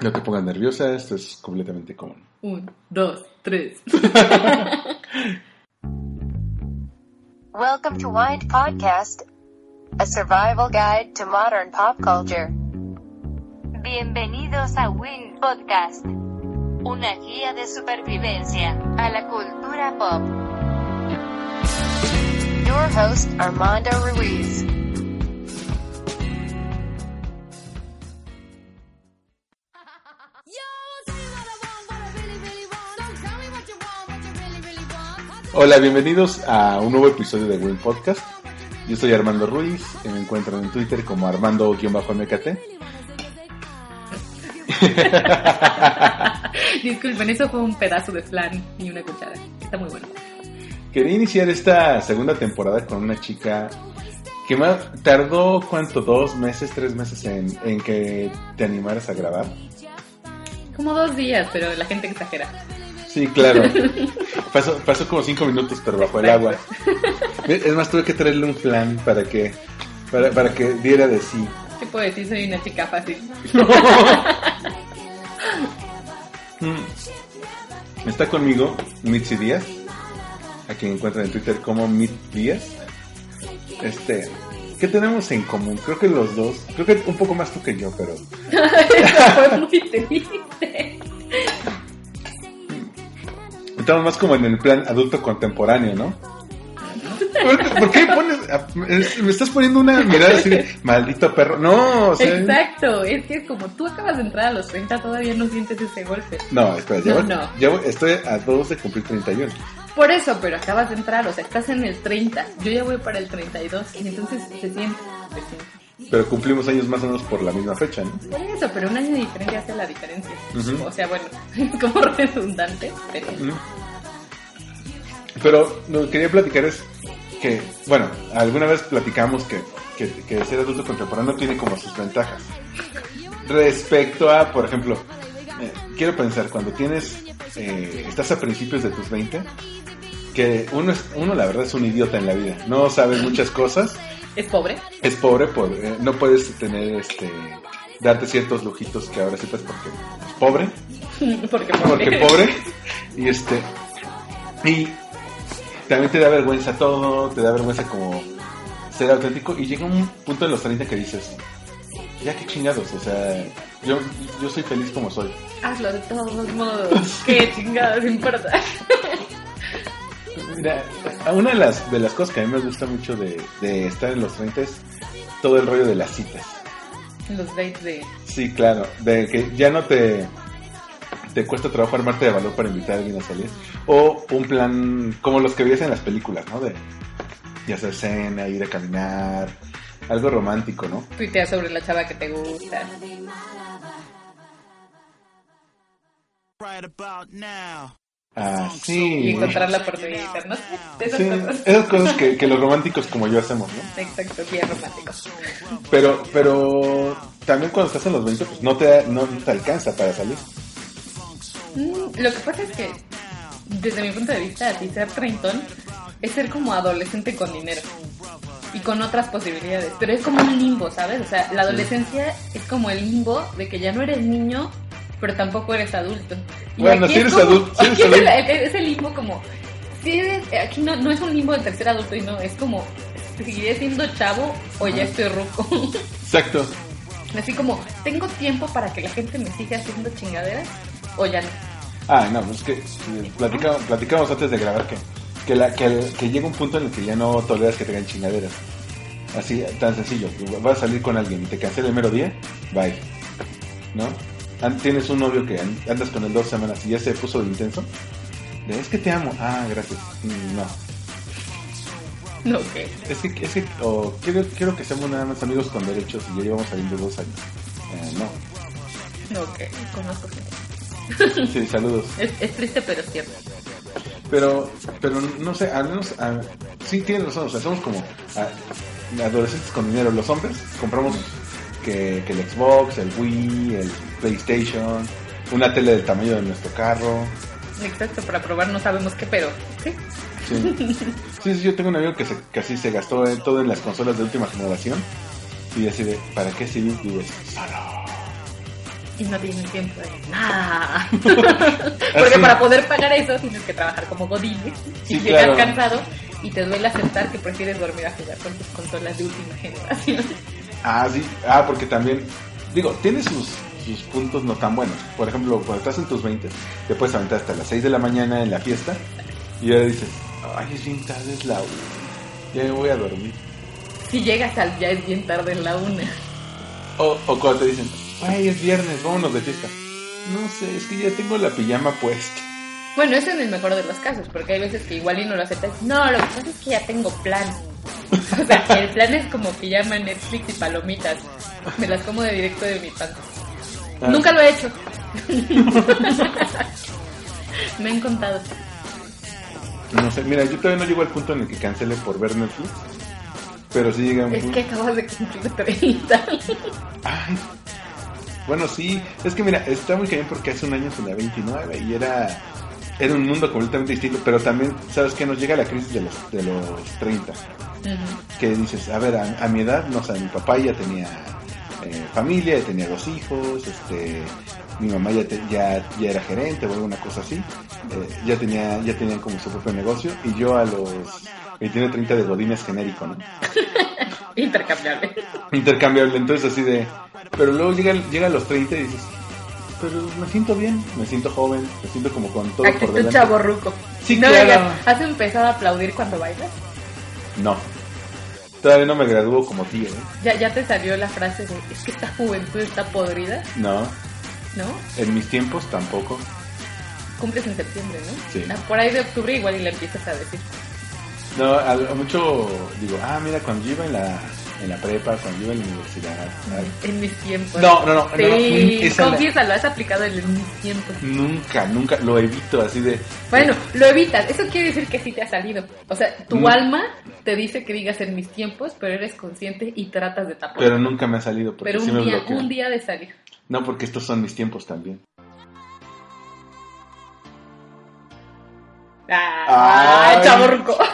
No te pongas nerviosa, esto es completamente común. Un, dos, tres. Welcome to Wind Podcast, a survival guide to modern pop culture. Bienvenidos a Wind Podcast, una guía de supervivencia a la cultura pop. Your host, Armando Ruiz. Hola, bienvenidos a un nuevo episodio de Win Podcast. Yo soy Armando Ruiz, y me encuentran en Twitter como Armando-MKT. Disculpen, eso fue un pedazo de flan y una cuchara. Está muy bueno. Quería iniciar esta segunda temporada con una chica que me tardó, ¿cuánto? ¿Dos meses, tres meses en, en que te animaras a grabar? Como dos días, pero la gente exagera. Sí, claro. Pasó, pasó como cinco minutos, pero bajo el agua. Es más, tuve que traerle un plan para que, para, para que diera de sí. ¿Qué puedo decir? Soy una chica fácil. Mm. Está conmigo Mitzi Díaz, a quien encuentran en Twitter como Mit Díaz. Este, ¿qué tenemos en común? Creo que los dos, creo que un poco más tú que yo, pero fue muy triste. Estamos más como en el plan adulto contemporáneo, ¿no? ¿Por, qué pones, es- me estás poniendo una mirada así de maldito perro? No, o sea, Exacto, es que como tú acabas de entrar a los 30, todavía no sientes ese golpe. no, espera, llevo- No, no. llevo- estoy a dos de cumplir 31. Por eso, pero acabas de entrar, o sea, estás en el 30, yo ya voy para el 32, y entonces se siente, se siente. Pero cumplimos años más o menos por la misma fecha, ¿no? Por eso, pero un año de diferencia hace la diferencia. O sea, bueno, es como redundante, pero... Pero lo que quería platicar es que, bueno, alguna vez platicamos que, que, que ser adulto contemporáneo tiene como sus ventajas. Respecto a, por ejemplo, eh, quiero pensar, cuando tienes, eh, estás a principios de tus 20, que uno, es, uno la verdad es un idiota en la vida, no sabes muchas cosas, ¿Es pobre? es pobre, por- eh, no puedes tener, este, darte ciertos lujitos que ahora sepas porque es pobre, Porque porque pobre. Y este y también te da vergüenza todo, te da vergüenza como ser auténtico y llega un punto en los 30 que dices, ya qué chingados, o sea, yo, yo soy feliz como soy. Hazlo de todos modos. Qué chingados importa. Mira, una de las, de las cosas que a mí me gusta mucho de, de estar en los 30 es todo el rollo de las citas. Los dates de... Sí, claro, de que ya no te te cuesta trabajo armarte de valor para invitar a alguien a salir o un plan como los que veías en las películas, ¿no? De, de hacer cena, ir a caminar, algo romántico, ¿no? Tuitear sobre la chava que te gusta. right about now. Ah, Y sí. encontrarla por Twitter, ¿no? Esas Sí, cosas. esas cosas que, que los románticos como yo hacemos, ¿no? Exacto, bien romántico. Pero, pero también cuando estás en los 20, pues no te, no te alcanza para salir. Mm, lo que pasa es que, desde mi punto de vista, así ser treintón es ser como adolescente con dinero y con otras posibilidades. Pero es como un limbo, ¿sabes? O sea, la adolescencia es como el limbo de que ya no eres niño, pero tampoco eres adulto. Y Bueno, aquí si es eres como- adulto, si eres aquí es el- es el limbo como. Si eres, aquí no, no es un limbo de tercer adulto y no, es como. ¿Seguiré siendo chavo o ya estoy ruco? Exacto. Así como, ¿tengo tiempo para que la gente me siga haciendo chingaderas o ya no? Ah, no, es que eh, platicamos, platicamos antes de grabar que, que, la, que, el- que llega un punto en el que ya no toleras que te hagan chingaderas. Así, tan sencillo. Vas a salir con alguien y te cancela el mero día, bye. ¿No? Tienes un novio que an- andas con él dos semanas y ya se puso de intenso. De, es que te amo. Ah, gracias. Mm, No. No, ok. Es que, es que o quiero, quiero que seamos nada más amigos con derechos y ya llevamos saliendo dos años. Eh, no. No, ok. Conozco gente. Sí, saludos. Es, es triste, pero es cierto. Pero, pero no sé, al menos, ah, sí tienes razón, o sea, somos como ah, adolescentes con dinero. Los hombres compramos que, que el Xbox, el Wii, el PlayStation, una tele del tamaño de nuestro carro. Exacto, para probar no sabemos qué, pero sí. Sí, sí, sí, yo tengo un amigo que, se, que así se gastó todo en las consolas de última generación. Y así de, ¿para qué si vives solo? Y no tienes tiempo de nada. Porque Así. para poder pagar eso tienes que trabajar como godines y Sí, llegas claro. cansado y te duele aceptar que prefieres dormir a jugar con tus consolas de última generación. Ah, sí. Ah, porque también, digo, tiene sus, sus puntos no tan buenos. Por ejemplo, cuando estás en tus 20, te puedes aventar hasta las 6 de la mañana en la fiesta y ahora dices, ay, es bien tarde, es la una. Ya me voy a dormir. Si llegas al ya es bien tarde en la una. O, o cuando te dicen, ay, es viernes, vámonos de fiesta. No sé, es que ya tengo la pijama puesta. Bueno, eso en el mejor de los casos, porque hay veces que igual y no lo aceptas. No, lo que pasa es que ya tengo plan. O sea, que el plan es como llama Netflix y palomitas. Me las como de directo de mi pan. Ah, Nunca lo he hecho. Me han contado. No sé, mira, yo todavía no llego al punto en el que cancele por ver Netflix. Pero sí llega un Es punto. que acabas de cumplir 30. Ay. Bueno, sí, es que mira, está muy cañón porque hace un año tenía 29 y era, era un mundo completamente distinto, pero también, ¿sabes qué? Nos llega la crisis de los, de los 30, que dices, a ver, a, a mi edad, no sé, mi papá ya tenía eh, familia, ya tenía dos hijos, este, mi mamá ya, te- ya, ya era gerente o alguna cosa así, eh, ya tenía, ya tenían como su propio negocio y yo a los 29, 30 de Godines genérico, ¿no? Intercambiable. intercambiable. Entonces así de... Pero luego llega, llega a los 30 y dices, pero me siento bien, me siento joven, me siento como con todo por Actitud delante. chaborruco. Sí, no, claro. digas, ¿has empezado a aplaudir cuando bailas? No. Todavía no me gradúo como tío, ¿eh? Ya, ya te salió la frase de, es que esta juventud está podrida, No. ¿no? En mis tiempos tampoco. Cumples en septiembre, ¿no? Sí. Ah, Por ahí de octubre igual y le empiezas a decir. No, a, a mucho digo, ah, mira, cuando yo iba en la, en la prepa, cuando iba en la universidad. En mis tiempos. No, no, no, no, Sí, la- confiésalo, has aplicado en mis tiempos. Nunca, nunca, lo evito así de... Bueno, lo evitas. Eso quiere decir que sí te ha salido. O sea, tu Mm. alma te dice que digas en mis tiempos, pero eres consciente y tratas de taparlo. Pero nunca me ha salido porque Pero sí un me día, un día de salir. No, porque estos son mis tiempos también. ¡Ah! Ay. chaborruco!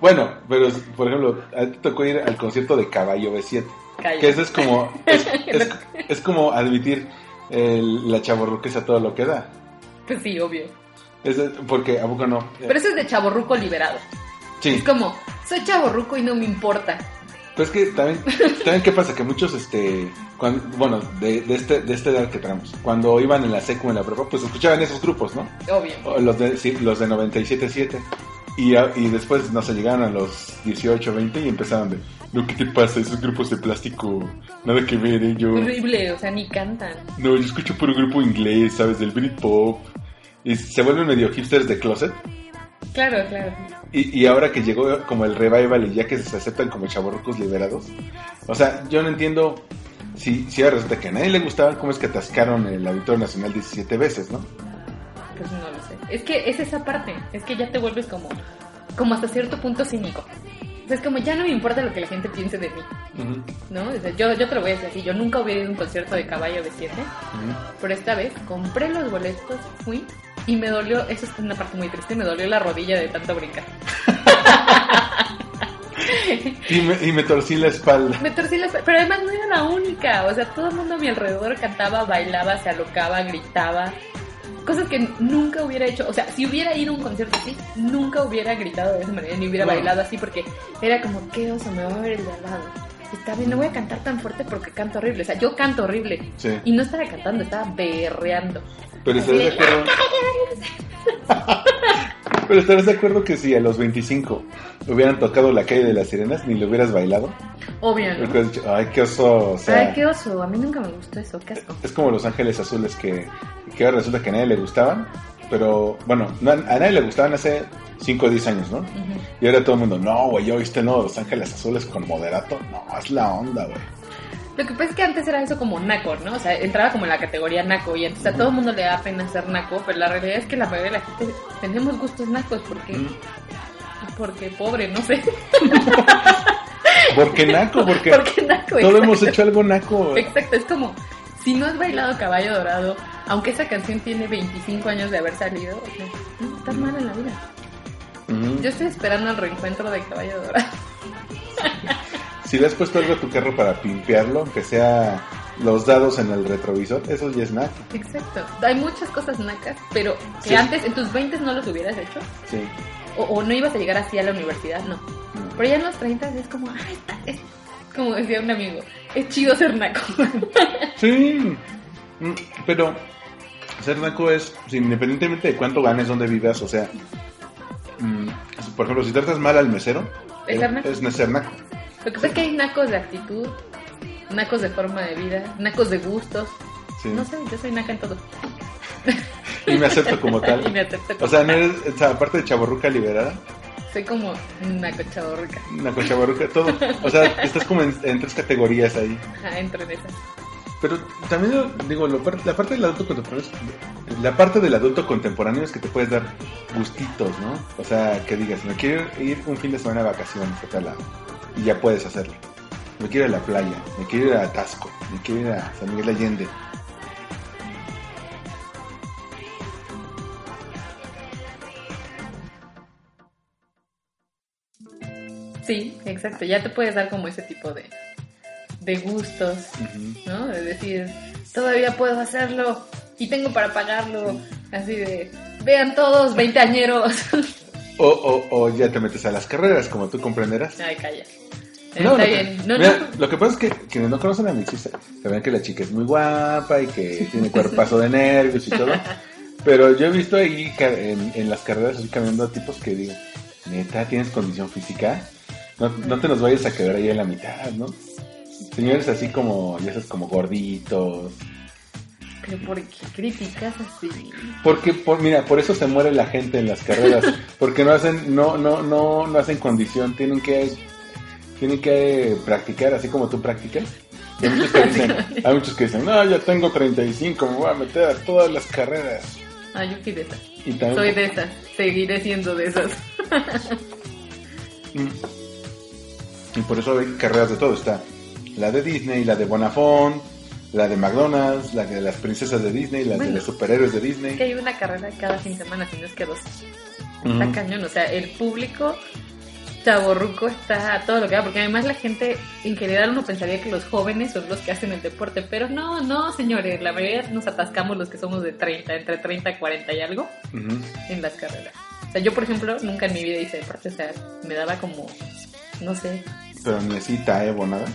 Bueno, pero por ejemplo, a ti te tocó ir al concierto de Caballo B7. Calla. Que eso es como. Es, es- es como admitir el- la chaborruqueza todo lo que da. Pues sí, obvio. Es porque, ¿a poco no? Pero eso es de chaborruco liberado. sí. Es como, soy chaborruco y no me importa. Pero es que también, también ¿qué pasa? Que muchos, este, cuando, bueno, de, de, este, de esta edad que traemos, cuando iban en la secu, en la prepa, pues escuchaban esos grupos, ¿no? Obvio. Los de, sí, los de 97.7. Y, a- y después, no sé, llegaron a los 18, 20 y empezaban de, no, ¿qué te pasa? Esos grupos de plástico, nada que ver, ¿eh? Yo, Horrible, o sea, ni cantan. no, yo escucho por un grupo inglés, ¿sabes? Del Britpop. Y se vuelven medio hipsters de closet. Claro, claro. Y, y ahora que llegó como el revival y ya que se aceptan como chavorrucos liberados. O sea, yo no entiendo si, si ahora resulta que a nadie le gustaban, cómo es que atascaron el Auditorio Nacional 17 veces, ¿no? Pues no lo sé. Es que es esa parte. Es que ya te vuelves como, como hasta cierto punto cínico. O sea, es como, ya no me importa lo que la gente piense de mí. ¿No? O sea, yo, yo te lo voy a decir así. Yo nunca hubiera ido a un concierto de caballo de 7. Pero esta vez compré los boletos, fui y me dolió, eso es una parte muy triste, me dolió la rodilla de tanto brincar. Y me, y me torcí la espalda. Me torcí la espalda, pero además no era la única, o sea, todo el mundo a mi alrededor cantaba, bailaba, se alocaba, gritaba. Cosas que nunca hubiera hecho, o sea, si hubiera ido a un concierto así, nunca hubiera gritado de esa manera, ni hubiera bailado así, porque era como, qué oso, me va a ver el de al lado. Está bien, no voy a cantar tan fuerte porque canto horrible, o sea, yo canto horrible. Sí. Y no estaba cantando, estaba berreando. Pero estarás de acuerdo. Pero estarás de acuerdo que si a los 25 hubieran tocado la calle de las sirenas, ni lo hubieras bailado. Obvio, ay, qué oso. O sea, Ay, qué oso, a mí nunca me gustó eso, qué asco. Es como los ángeles azules que, que ahora resulta que a nadie le gustaban. Pero bueno, no- a nadie le gustaban hace 5 o 10 años, ¿no? Y ahora todo el mundo, no, güey, ¿ya viste no, los ángeles azules con moderato? No, es la onda, güey. Lo que pasa es que antes era eso como naco, ¿no? O sea, entraba como en la categoría naco y entonces a todo el mundo le da pena ser naco, pero la realidad es que la mayoría de la gente tenemos gustos nacos porque, Mm. porque pobre, no sé. ¿Por qué naco? Porque porque naco. todos hemos hecho algo naco. Exacto, es como si no has bailado Caballo Dorado, aunque esa canción tiene 25 años de haber salido, o sea, no, estás mal en la vida. Ujú. Yo estoy esperando el reencuentro de Caballo Dorado. Si le has puesto algo a tu carro para pimpearlo, aunque sea los dados en el retrovisor, eso ya es naco. Exacto. Hay muchas cosas nacas, pero que Sí. antes, en tus 20 no los hubieras hecho. Sí. O, o no ibas a llegar así a la universidad, no. Pero ya en los 30 es como, ay, es- como decía un amigo, es chido ser naco. Sí, Mm, pero ser naco es, pues, independientemente de cuánto ganes, dónde vivas, o sea, mm, por ejemplo, si tratas mal al mesero, Es es ser naco. Lo que pasa es que hay nacos de actitud, nacos de forma de vida, nacos de gustos. Sí. No sé, yo soy naca en todo. Y me acepto como tal. Y me acepto como O sea, no eres, o sea, aparte de chaborruca liberada, Soy como naco chaborruca. naco chaborruca, todo. O sea, estás como en, en tres categorías ahí. Ajá, entro en esa. Pero también digo, lo la parte del adulto contemporáneo, es- la parte del adulto contemporáneo es que te puedes dar gustitos, ¿no? O sea, que digas, me quiero ir un fin de semana de vacaciones a tal lado, y ya puedes hacerlo. Me quiero ir a la playa, me quiero ir a Tasco, me quiero ir a San Miguel de Allende. Sí, exacto. Ya te puedes dar como ese tipo de, de gustos. ¿no? De decir, todavía puedo hacerlo y tengo para pagarlo. Así de, vean todos, veinteañeros. O, o, o ya te metes a las carreras, como tú comprenderás. Ay, calla. No, Está lo que-. No, mira, no. Lo que pasa es que quienes no conocen a Mixis saben que la chica es muy guapa y que tiene cuerpazo de nervios y todo. Pero yo he visto ahí en, en las carreras así caminando a tipos que digo, neta, ¿tienes condición física? No, no te nos vayas a quedar ahí en la mitad, ¿no? Señores así como, ya sabes, como gorditos. Pero ¿por qué criticas así? Porque, por, mira, por eso se muere la gente en las carreras. Porque no hacen, no, no, no, no hacen condición. Tienen que, tienen que practicar así como tú practicas. Hay muchos que dicen, hay muchos que dicen, no, ya tengo 35, me voy a meter a todas las carreras. Ah, yo fui de esas. Y Soy de esas. Seguiré siendo de esas. y por eso hay carreras de todo. Está la de Disney, la de Bonafont, la de McDonald's, la de las princesas de Disney, la de los superhéroes de Es que Disney. hay una carrera cada fin de semana, si no es que dos. Está cañón, o sea, el público chaborruco está a todo lo que da, porque además la gente, en general uno pensaría que los jóvenes son los que hacen el deporte, pero no, no, señores, la mayoría nos atascamos los que somos de 30, entre 30 y 40 y algo, en las carreras. O sea, yo, por ejemplo, nunca en mi vida hice deporte, o sea, me daba como, no sé. Pero necesita Evo nada.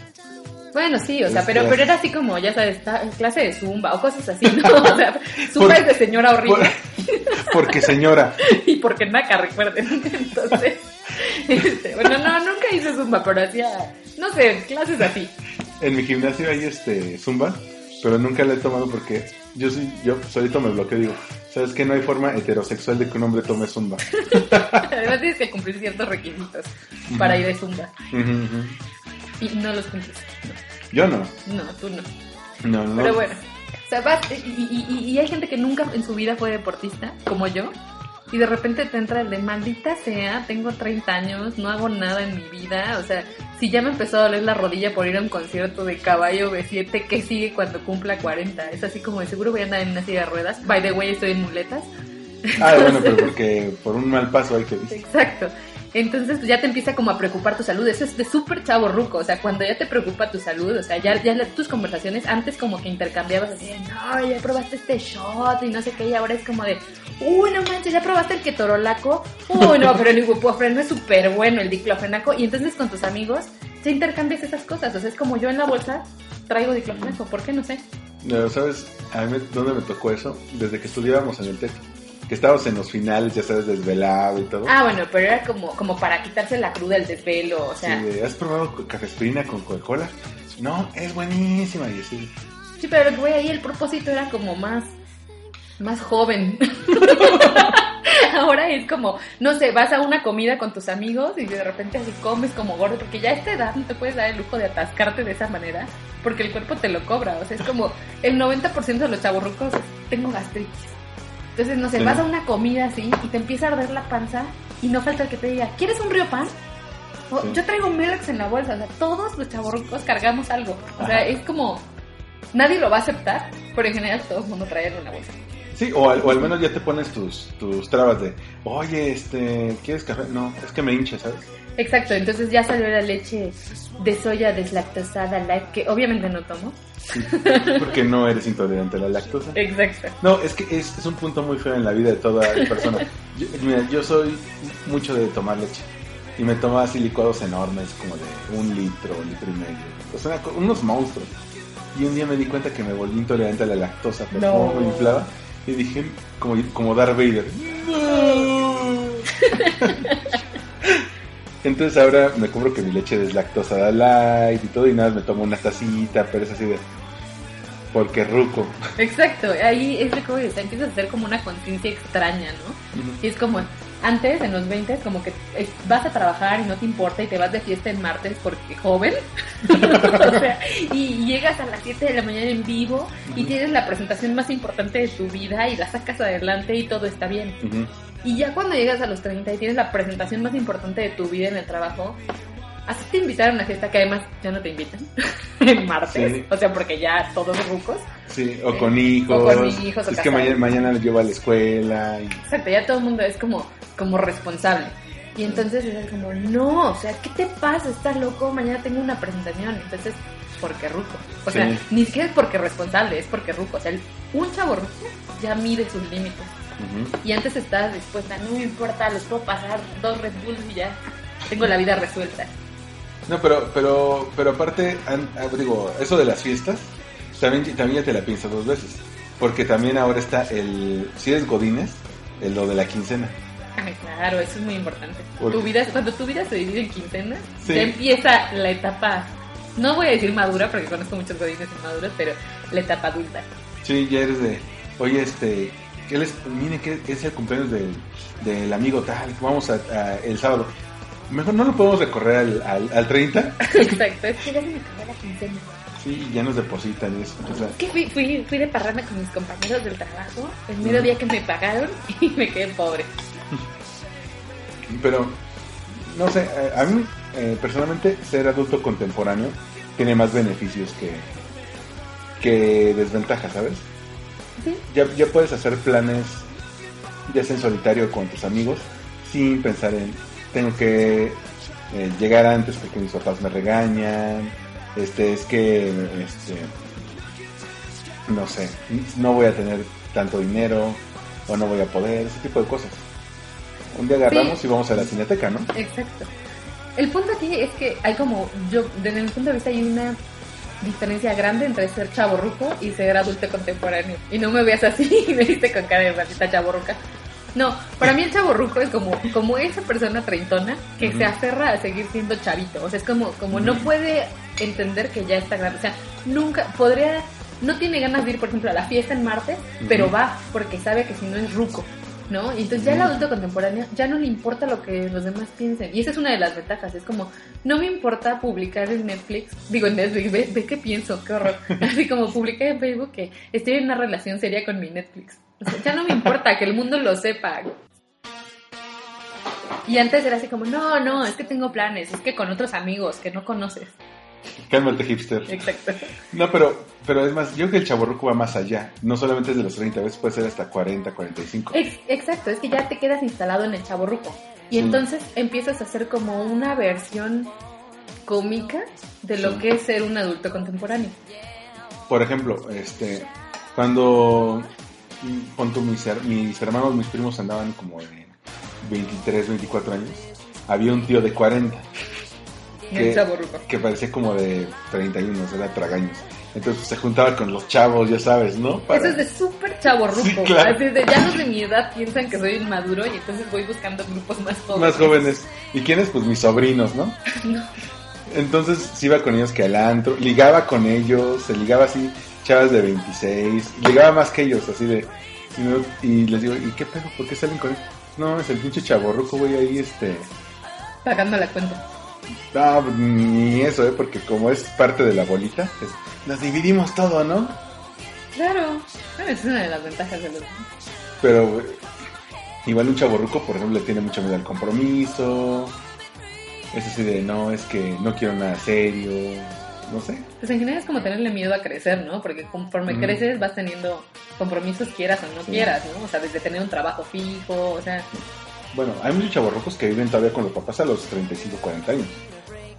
Bueno, sí, o sea, pero, clase. pero era así como, ya sabes, clase de zumba o cosas así, ¿no? O sea, zumba Por- es de señora horrible. Porque señora, y porque naca, recuerden. Entonces, este, bueno, no, nunca hice zumba, pero hacía, no sé, clases así. En mi gimnasio hay este zumba, pero nunca lo he tomado porque yo sí, yo solito me bloqueo y digo, ¿sabes que No hay forma heterosexual de que un hombre tome zumba. Además tienes que cumplir ciertos requisitos para ir de zumba. Y no los cumples. Yo no. No, tú no. No, no. Pero bueno. O sea, vas, y, y- y- hay gente que nunca en su vida fue deportista, como yo. Y de repente te entra el de maldita sea, tengo 30 años, no hago nada en mi vida. O sea, si ya me empezó a doler la rodilla por ir a un concierto de caballo B7, ¿qué sigue cuando cumpla 40? Es así como de seguro voy a andar en una silla de ruedas. By the way, estoy en muletas. Ah, bueno, pero porque por un mal paso hay que Exacto. Entonces pues, ya te empieza como a preocupar tu salud. Eso es de súper chavo ruco. O sea, cuando ya te preocupa tu salud, o sea, ya, tus conversaciones antes como que intercambiabas así, no, ya probaste este shot y no sé qué, y ahora es como de, uy, no manches, ya probaste el ketorolaco. Uy, no, pero el ibuprofeno es súper bueno, el diclofenaco. Y entonces con tus amigos ya intercambias esas cosas. O sea, es como yo en la bolsa traigo diclofenaco. ¿Por qué? No sé. No, ¿sabes? A mí, ¿dónde me tocó eso? Desde que estudiábamos en el TEC. Que estábamos en los finales, ya sabes, desvelado y todo. Ah, bueno, pero era como, como para quitarse la cruda, el desvelo, o sea... Sí, ¿Has probado cafeína con Coca-Cola? No, es buenísima. Y así, Sí, pero voy ahí, el propósito era como más, más joven. Ahora es como, no sé, vas a una comida con tus amigos y de repente así comes como gordo, porque ya a esta edad no te puedes dar el lujo de atascarte de esa manera, porque el cuerpo te lo cobra. O sea, es como el 90% de los chaburrucos, tengo gastritis. Entonces, no sé, Sí. vas a una comida así y te empieza a arder la panza y no falta el que te diga, ¿quieres un río pan? O, Sí. Yo traigo Melax en la bolsa, o sea, todos los chavorrucos cargamos algo. O sea, Ajá. es como, nadie lo va a aceptar, pero en general todo el mundo trae algo en la bolsa. Sí, o al, o al menos ya te pones tus, tus trabas de, oye, este, ¿quieres café? No, es que me hincha, ¿sabes? Exacto, entonces ya salió la leche de soya deslactosada light, que obviamente no tomo. Porque no eres intolerante a la lactosa. Exacto. No, es que es, es un punto muy feo en la vida de toda persona. Yo, mira, yo soy mucho de tomar leche. Y me tomaba así licuados enormes, como de un litro, litro y medio. O sea, unos monstruos. Y un día me di cuenta que me volví intolerante a la lactosa por No. cómo me inflaba. Y dije, como, como Darth Vader. "No". Entonces ahora me compro que mi leche es lactosa light y todo. Y nada, me tomo una tacita, pero es así de... Porque ruco. Exacto, ahí es como que empiezas a hacer como una conciencia extraña, ¿no? Y es como, antes, en los 20, como que es- vas a trabajar y no te importa y te vas de fiesta en martes porque joven. o sea, y, llegas a las 7 de la mañana en vivo y tienes la presentación más importante de tu vida y la sacas adelante y todo está bien. Y ya cuando llegas a los 30 y tienes la presentación más importante de tu vida en el trabajo, así te invitaron a una fiesta que además ya no te invitan en martes. Sí. O sea, porque ya todos rucos. Sí, o con hijos. O con hijos, o es que mañana, mañana lo llevo a la escuela. Y... Exacto, ya todo el mundo es como, como responsable. Y entonces es como, no, o sea, ¿qué te pasa? ¿Estás loco? Mañana tengo una presentación. Entonces, porque ruco. O sea, ni siquiera es porque responsable, es porque ruco. O sea, el- un chavo ruco ya mide sus límites. Y antes estabas dispuesta, no me importa, les puedo pasar dos Red Bulls y ya tengo la vida resuelta. No, pero, pero, pero aparte, an- ah, digo, eso de las fiestas, también, también ya te la piensas dos veces. Porque también ahora está el, si eres Godines, el lo de la quincena. Ay, claro, eso es muy importante. ¿Por Tu vida, cuando tu vida se divide en quincenas, Sí. ya empieza la etapa, no voy a decir madura, porque conozco muchos godines inmaduros, pero la etapa adulta. Sí, ya eres de, oye, este, ¿qué les, miren que es el cumpleaños del, del amigo tal, vamos a, a- el sábado. Mejor no lo podemos recorrer al, al, al 30. Exacto, es que ya se me acabó la quincena. Sí, ya nos depositan y eso. O sea, Es que fui, fui, fui de parranda con mis compañeros del trabajo el mero día que me pagaron y me quedé pobre. Pero, no sé, a mí eh, personalmente ser adulto contemporáneo tiene más beneficios que, que desventajas, ¿sabes? Sí. Ya, ya puedes hacer planes, ya sea en solitario con tus amigos, sin pensar en, tengo que eh, llegar antes porque mis papás me regañan, este, es que, este, no sé, no voy a tener tanto dinero o no voy a poder, ese tipo de cosas. Un día agarramos Sí. y vamos a la cineteca, ¿no? Exacto. El punto aquí es que hay como, yo, desde mi punto de vista hay una diferencia grande entre ser chaborruco y ser adulto contemporáneo. Y no me veas así y me viste con cara de maldita chaborruca. No, para mí el chaborruco es como, como esa persona treintona que se aferra a seguir siendo chavito. O sea, es como, como no puede entender que ya está grande. O sea, nunca podría, no tiene ganas de ir, por ejemplo, a la fiesta en martes, pero va porque sabe que si no es ruco. ¿No? Y entonces ya el adulto contemporáneo ya no le importa lo que los demás piensen. Y esa es una de las ventajas. Es como, no me importa publicar en Netflix, digo en Netflix, ve, ve qué pienso, qué horror. Así como publicar en Facebook que estoy en una relación seria con mi Netflix. O sea, ya no me importa que el mundo lo sepa. Y antes era así como, no, no, es que tengo planes, es que con otros amigos que no conoces. Cálmate, hipster. Exacto. No, pero, pero es más, yo creo que el chaborruco va más allá. No solamente es de los 30, a veces puede ser hasta 40, 45. Ex- exacto, es que ya te quedas instalado en el chaborruco. Y Sí. entonces empiezas a hacer como una versión cómica de lo Sí. que es ser un adulto contemporáneo. Por ejemplo, este, cuando pon tú, mis, mis hermanos, mis primos andaban como de 23, 24 años, había un tío de 40 ¿Qué? el chaborruco. que parecía como de 31, era tragaños. Entonces se juntaba con los chavos, ya sabes, ¿no? Para- Eso es de súper chaborruco. Sí, claro. Así de ya los de mi edad piensan que soy inmaduro y entonces voy buscando grupos más jóvenes. Más jóvenes. ¿Y quiénes? Pues mis sobrinos, ¿no? No. Entonces se iba con ellos que al antro, ligaba con ellos, se ligaba así, chavas de 26, ligaba más que ellos, así de... Y, y les digo, ¿y qué pedo? ¿Por qué salen con él? No, es el pinche chaborruco, güey, ahí este... Pagando la cuenta. No, ni eso, ¿eh? Porque como es parte de la bolita, es- nos dividimos todo, ¿no? Claro. Es una de las ventajas de los... Pero güey, igual un chaborruco, por ejemplo, le tiene mucho miedo al compromiso. Es así de, no, es que no quiero nada serio, no sé. Pues en general es como tenerle miedo a crecer, ¿no? Porque conforme creces vas teniendo compromisos quieras o no Sí. quieras, ¿no? O sea, desde tener un trabajo fijo, o sea, Bueno, hay muchos chaborrucos que viven todavía con los papás a los 35, 40 años.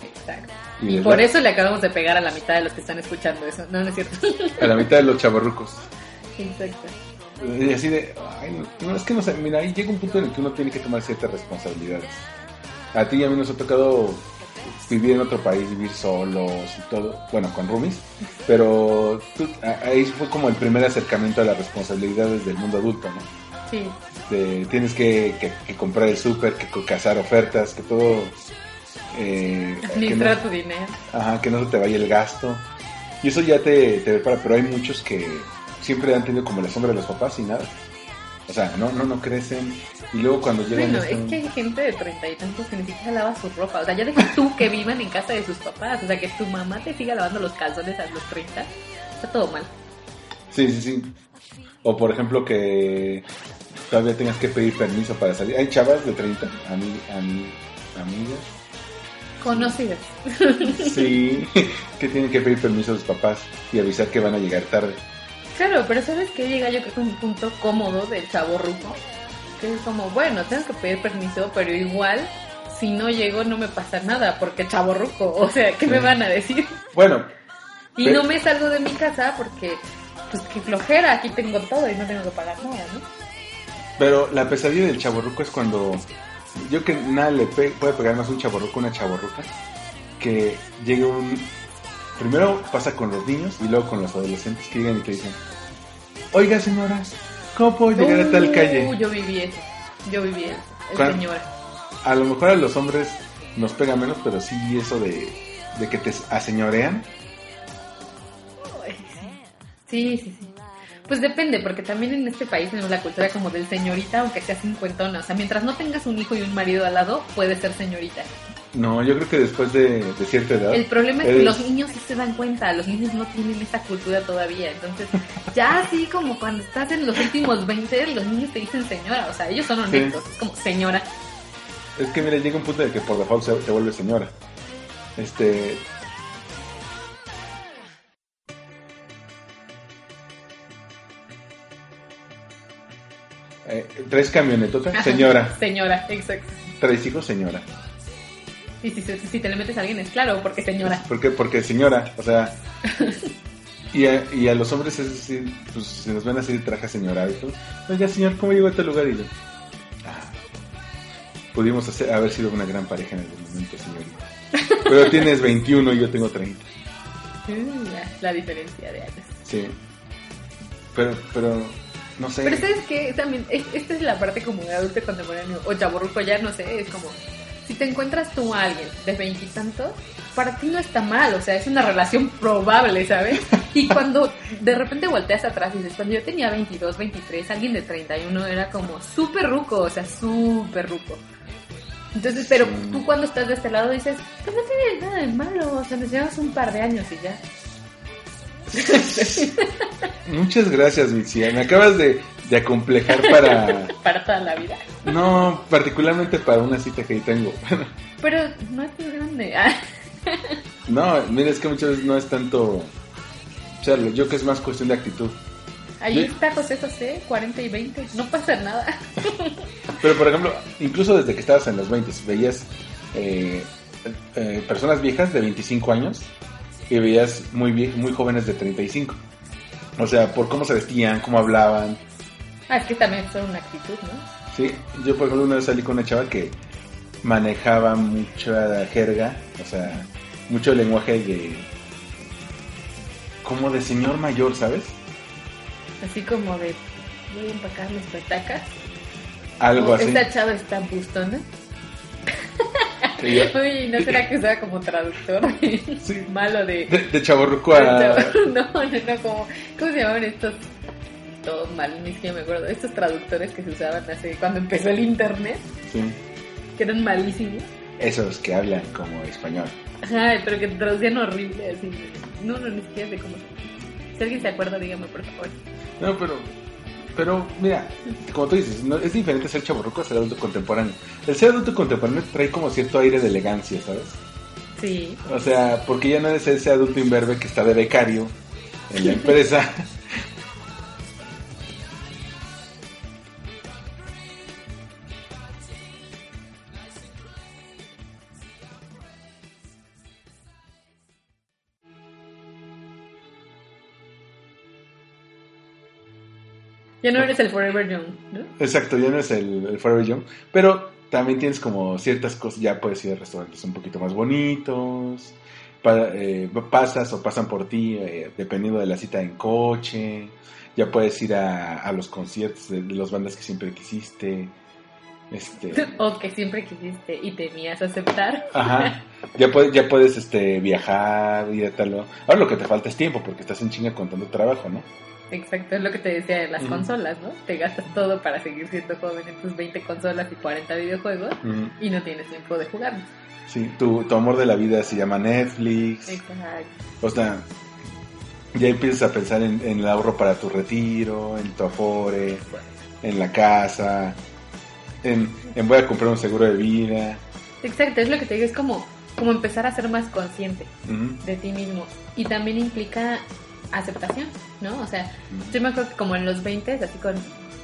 exacto. Y por eso le acabamos de pegar a la mitad de los que están escuchando eso. No, no es cierto. A la mitad de los chavorrucos. Exacto. Y así de, ay, no, es que no sé, mira, ahí llega un punto en el que uno tiene que tomar ciertas responsabilidades. A ti y a mí nos ha tocado vivir en otro país, vivir solos y todo, bueno, con roomies, pero tú- ahí fue como el primer acercamiento a las responsabilidades del mundo adulto, ¿no? Sí. De- tienes que, que- que comprar el súper, que co- cazar ofertas, que todo... eh, que no- tu dinero. Ajá, que no se te vaya el gasto. Y eso ya te, te prepara, pero hay muchos que siempre han tenido como la sombra de los papás y nada. O sea, no, no, no crecen. Y luego cuando llegan... Bueno, este- es que hay gente de treinta y tantos que ni siquiera lava su ropa. O sea, ya deja tú que vivan en casa de sus papás. O sea, que tu mamá te siga lavando los calzones a los 30. Está todo mal. Sí, sí, sí. O por ejemplo que todavía tengas que pedir permiso para salir. Hay chavas de 30, ami- ami- amigas. Conocidas. Sí, que tienen que pedir permiso a sus papás y avisar que van a llegar tarde. Claro, pero ¿sabes qué? Llega yo creo que un punto cómodo del chavo ruco. Que es como, bueno, tengo que pedir permiso, pero igual, si no llego no me pasa nada, porque chavo ruco. O sea, ¿qué me van a decir? Bueno, Y Pero- no me salgo de mi casa porque, pues qué flojera, aquí tengo todo y no tengo que pagar nada, ¿no? Pero la pesadilla del chaborruco es cuando yo que nada le pe- puede pegar más un chaborruco a una chaborruca que llegue un primero pasa con los niños y luego con los adolescentes que llegan y te dicen oiga señora ¿cómo puedo llegar a tal Uh, calle? Yo viví eso, yo viví eso, el ¿Cuál? señora. a lo mejor a los hombres nos pega menos pero sí eso de, de que te aseñorean Sí, sí, sí. Pues depende, porque también en este país tenemos la cultura como del señorita, aunque sea cincuentona. O sea, mientras no tengas un hijo y un marido al lado, puedes ser señorita. no yo creo que después de, de cierta edad El problema es que eres- los niños sí se dan cuenta, los niños no tienen esa cultura todavía. Entonces, ya así como cuando estás en los últimos 20, los niños te dicen señora. O sea, ellos son honestos, es como señora. Es que mira, llega un punto en el que por default se, se vuelve señora. Este. Eh, ¿Traes camionetota? Ajá, Señora. Señora, exacto. ¿Traes hijos? Señora. Y si, si, si te le metes a alguien es claro, porque señora. ¿Por qué? Porque señora, o sea. Y a, y a los hombres es decir, pues si nos ven así de traje señora y todo. Oiga, señor, ¿cómo llegó a este lugar? Y yo, "Ah, pudimos hacer- haber sido una gran pareja en algún momento, señorita. Pero tienes 21 y yo tengo 30. Mm, La, la diferencia de años. Sí. Pero, pero, no sé. Pero ¿sabes qué? También, es- esta es la parte como de adulto contemporáneo o chaborruco, ya no sé, es como, si te encuentras tú a alguien de veintitantos, para ti no está mal, o sea, es una relación probable, ¿sabes? Y cuando de repente volteas atrás y dices, cuando yo tenía 22, 23, alguien de 31 era como súper ruco, o sea, súper ruco. Entonces, pero Sí. tú cuando estás de este lado dices, pues no tiene nada de malo, o sea, nos llevamos un par de años y ya. Muchas gracias, Mixia. Me acabas de, de acomplejar para. para toda la vida. No, particularmente para una cita que ahí tengo. Pero no es tan grande. Ah. no, mira, es que muchas veces no es tanto. Charlo, yo que es más cuestión de actitud. Ahí Yo- está José José, 40 y 20. No pasa nada. Pero, por ejemplo, incluso desde que estabas en los 20, veías eh, eh, personas viejas de 25 años y veías muy, vie- muy jóvenes de 35. O sea, por cómo se vestían, cómo hablaban. Ah, es que también son una actitud, ¿no? Sí, yo por ejemplo una vez salí con una chava que manejaba mucha jerga, o sea, mucho lenguaje de... como de señor mayor, ¿sabes? Así como de, voy a empacar mis petacas. Algo así. Esta chava está bustona. Y yo- Uy, ¿no será que usaba como traductor? Sí. Malo de... De, de chavorruco a... No, no, no, como... ¿Cómo se llamaban estos? Todo mal, ni siquiera me acuerdo. Estos traductores que se usaban hace... Cuando empezó el internet, Sí. que eran malísimos. Esos que hablan como español. Ajá, pero que traducían horrible, así. No, no, ni siquiera sé cómo. Si alguien se acuerda, dígame, por favor. No, pero... Pero, mira, como tú dices, no, es diferente ser chavorruco a ser adulto contemporáneo. El ser adulto contemporáneo trae como cierto aire de elegancia, ¿sabes? Sí. O sea, porque ya no eres ese adulto imberbe que está de becario en la empresa. Ya no eres el Forever Young, ¿no? Exacto, ya no es el, el Forever Young, pero también tienes como ciertas cosas, ya puedes ir a restaurantes un poquito más bonitos, eh, pasas o pasan por ti eh, dependiendo de la cita en coche, ya puedes ir a, a los conciertos de, de las bandas que siempre quisiste, este, O que siempre quisiste y temías aceptar. ajá, ya puedes, ya puedes este, viajar y tal. Ahora lo que te falta es tiempo porque estás en chinga con tanto trabajo, ¿no? Exacto, es lo que te decía de las consolas, ¿no? Te gastas todo para seguir siendo joven en tus 20 consolas y 40 videojuegos y no tienes tiempo de jugarlos. Sí, tu, tu amor de la vida se llama Netflix. Exacto. O sea, ya empiezas a pensar en, en el ahorro para tu retiro, en tu afore, en la casa, en, en voy a comprar un seguro de vida. Exacto, es lo que te digo, es como, como empezar a ser más consciente de ti mismo. Y también implica aceptación, ¿no? O sea, yo me acuerdo que como en los 20, así con...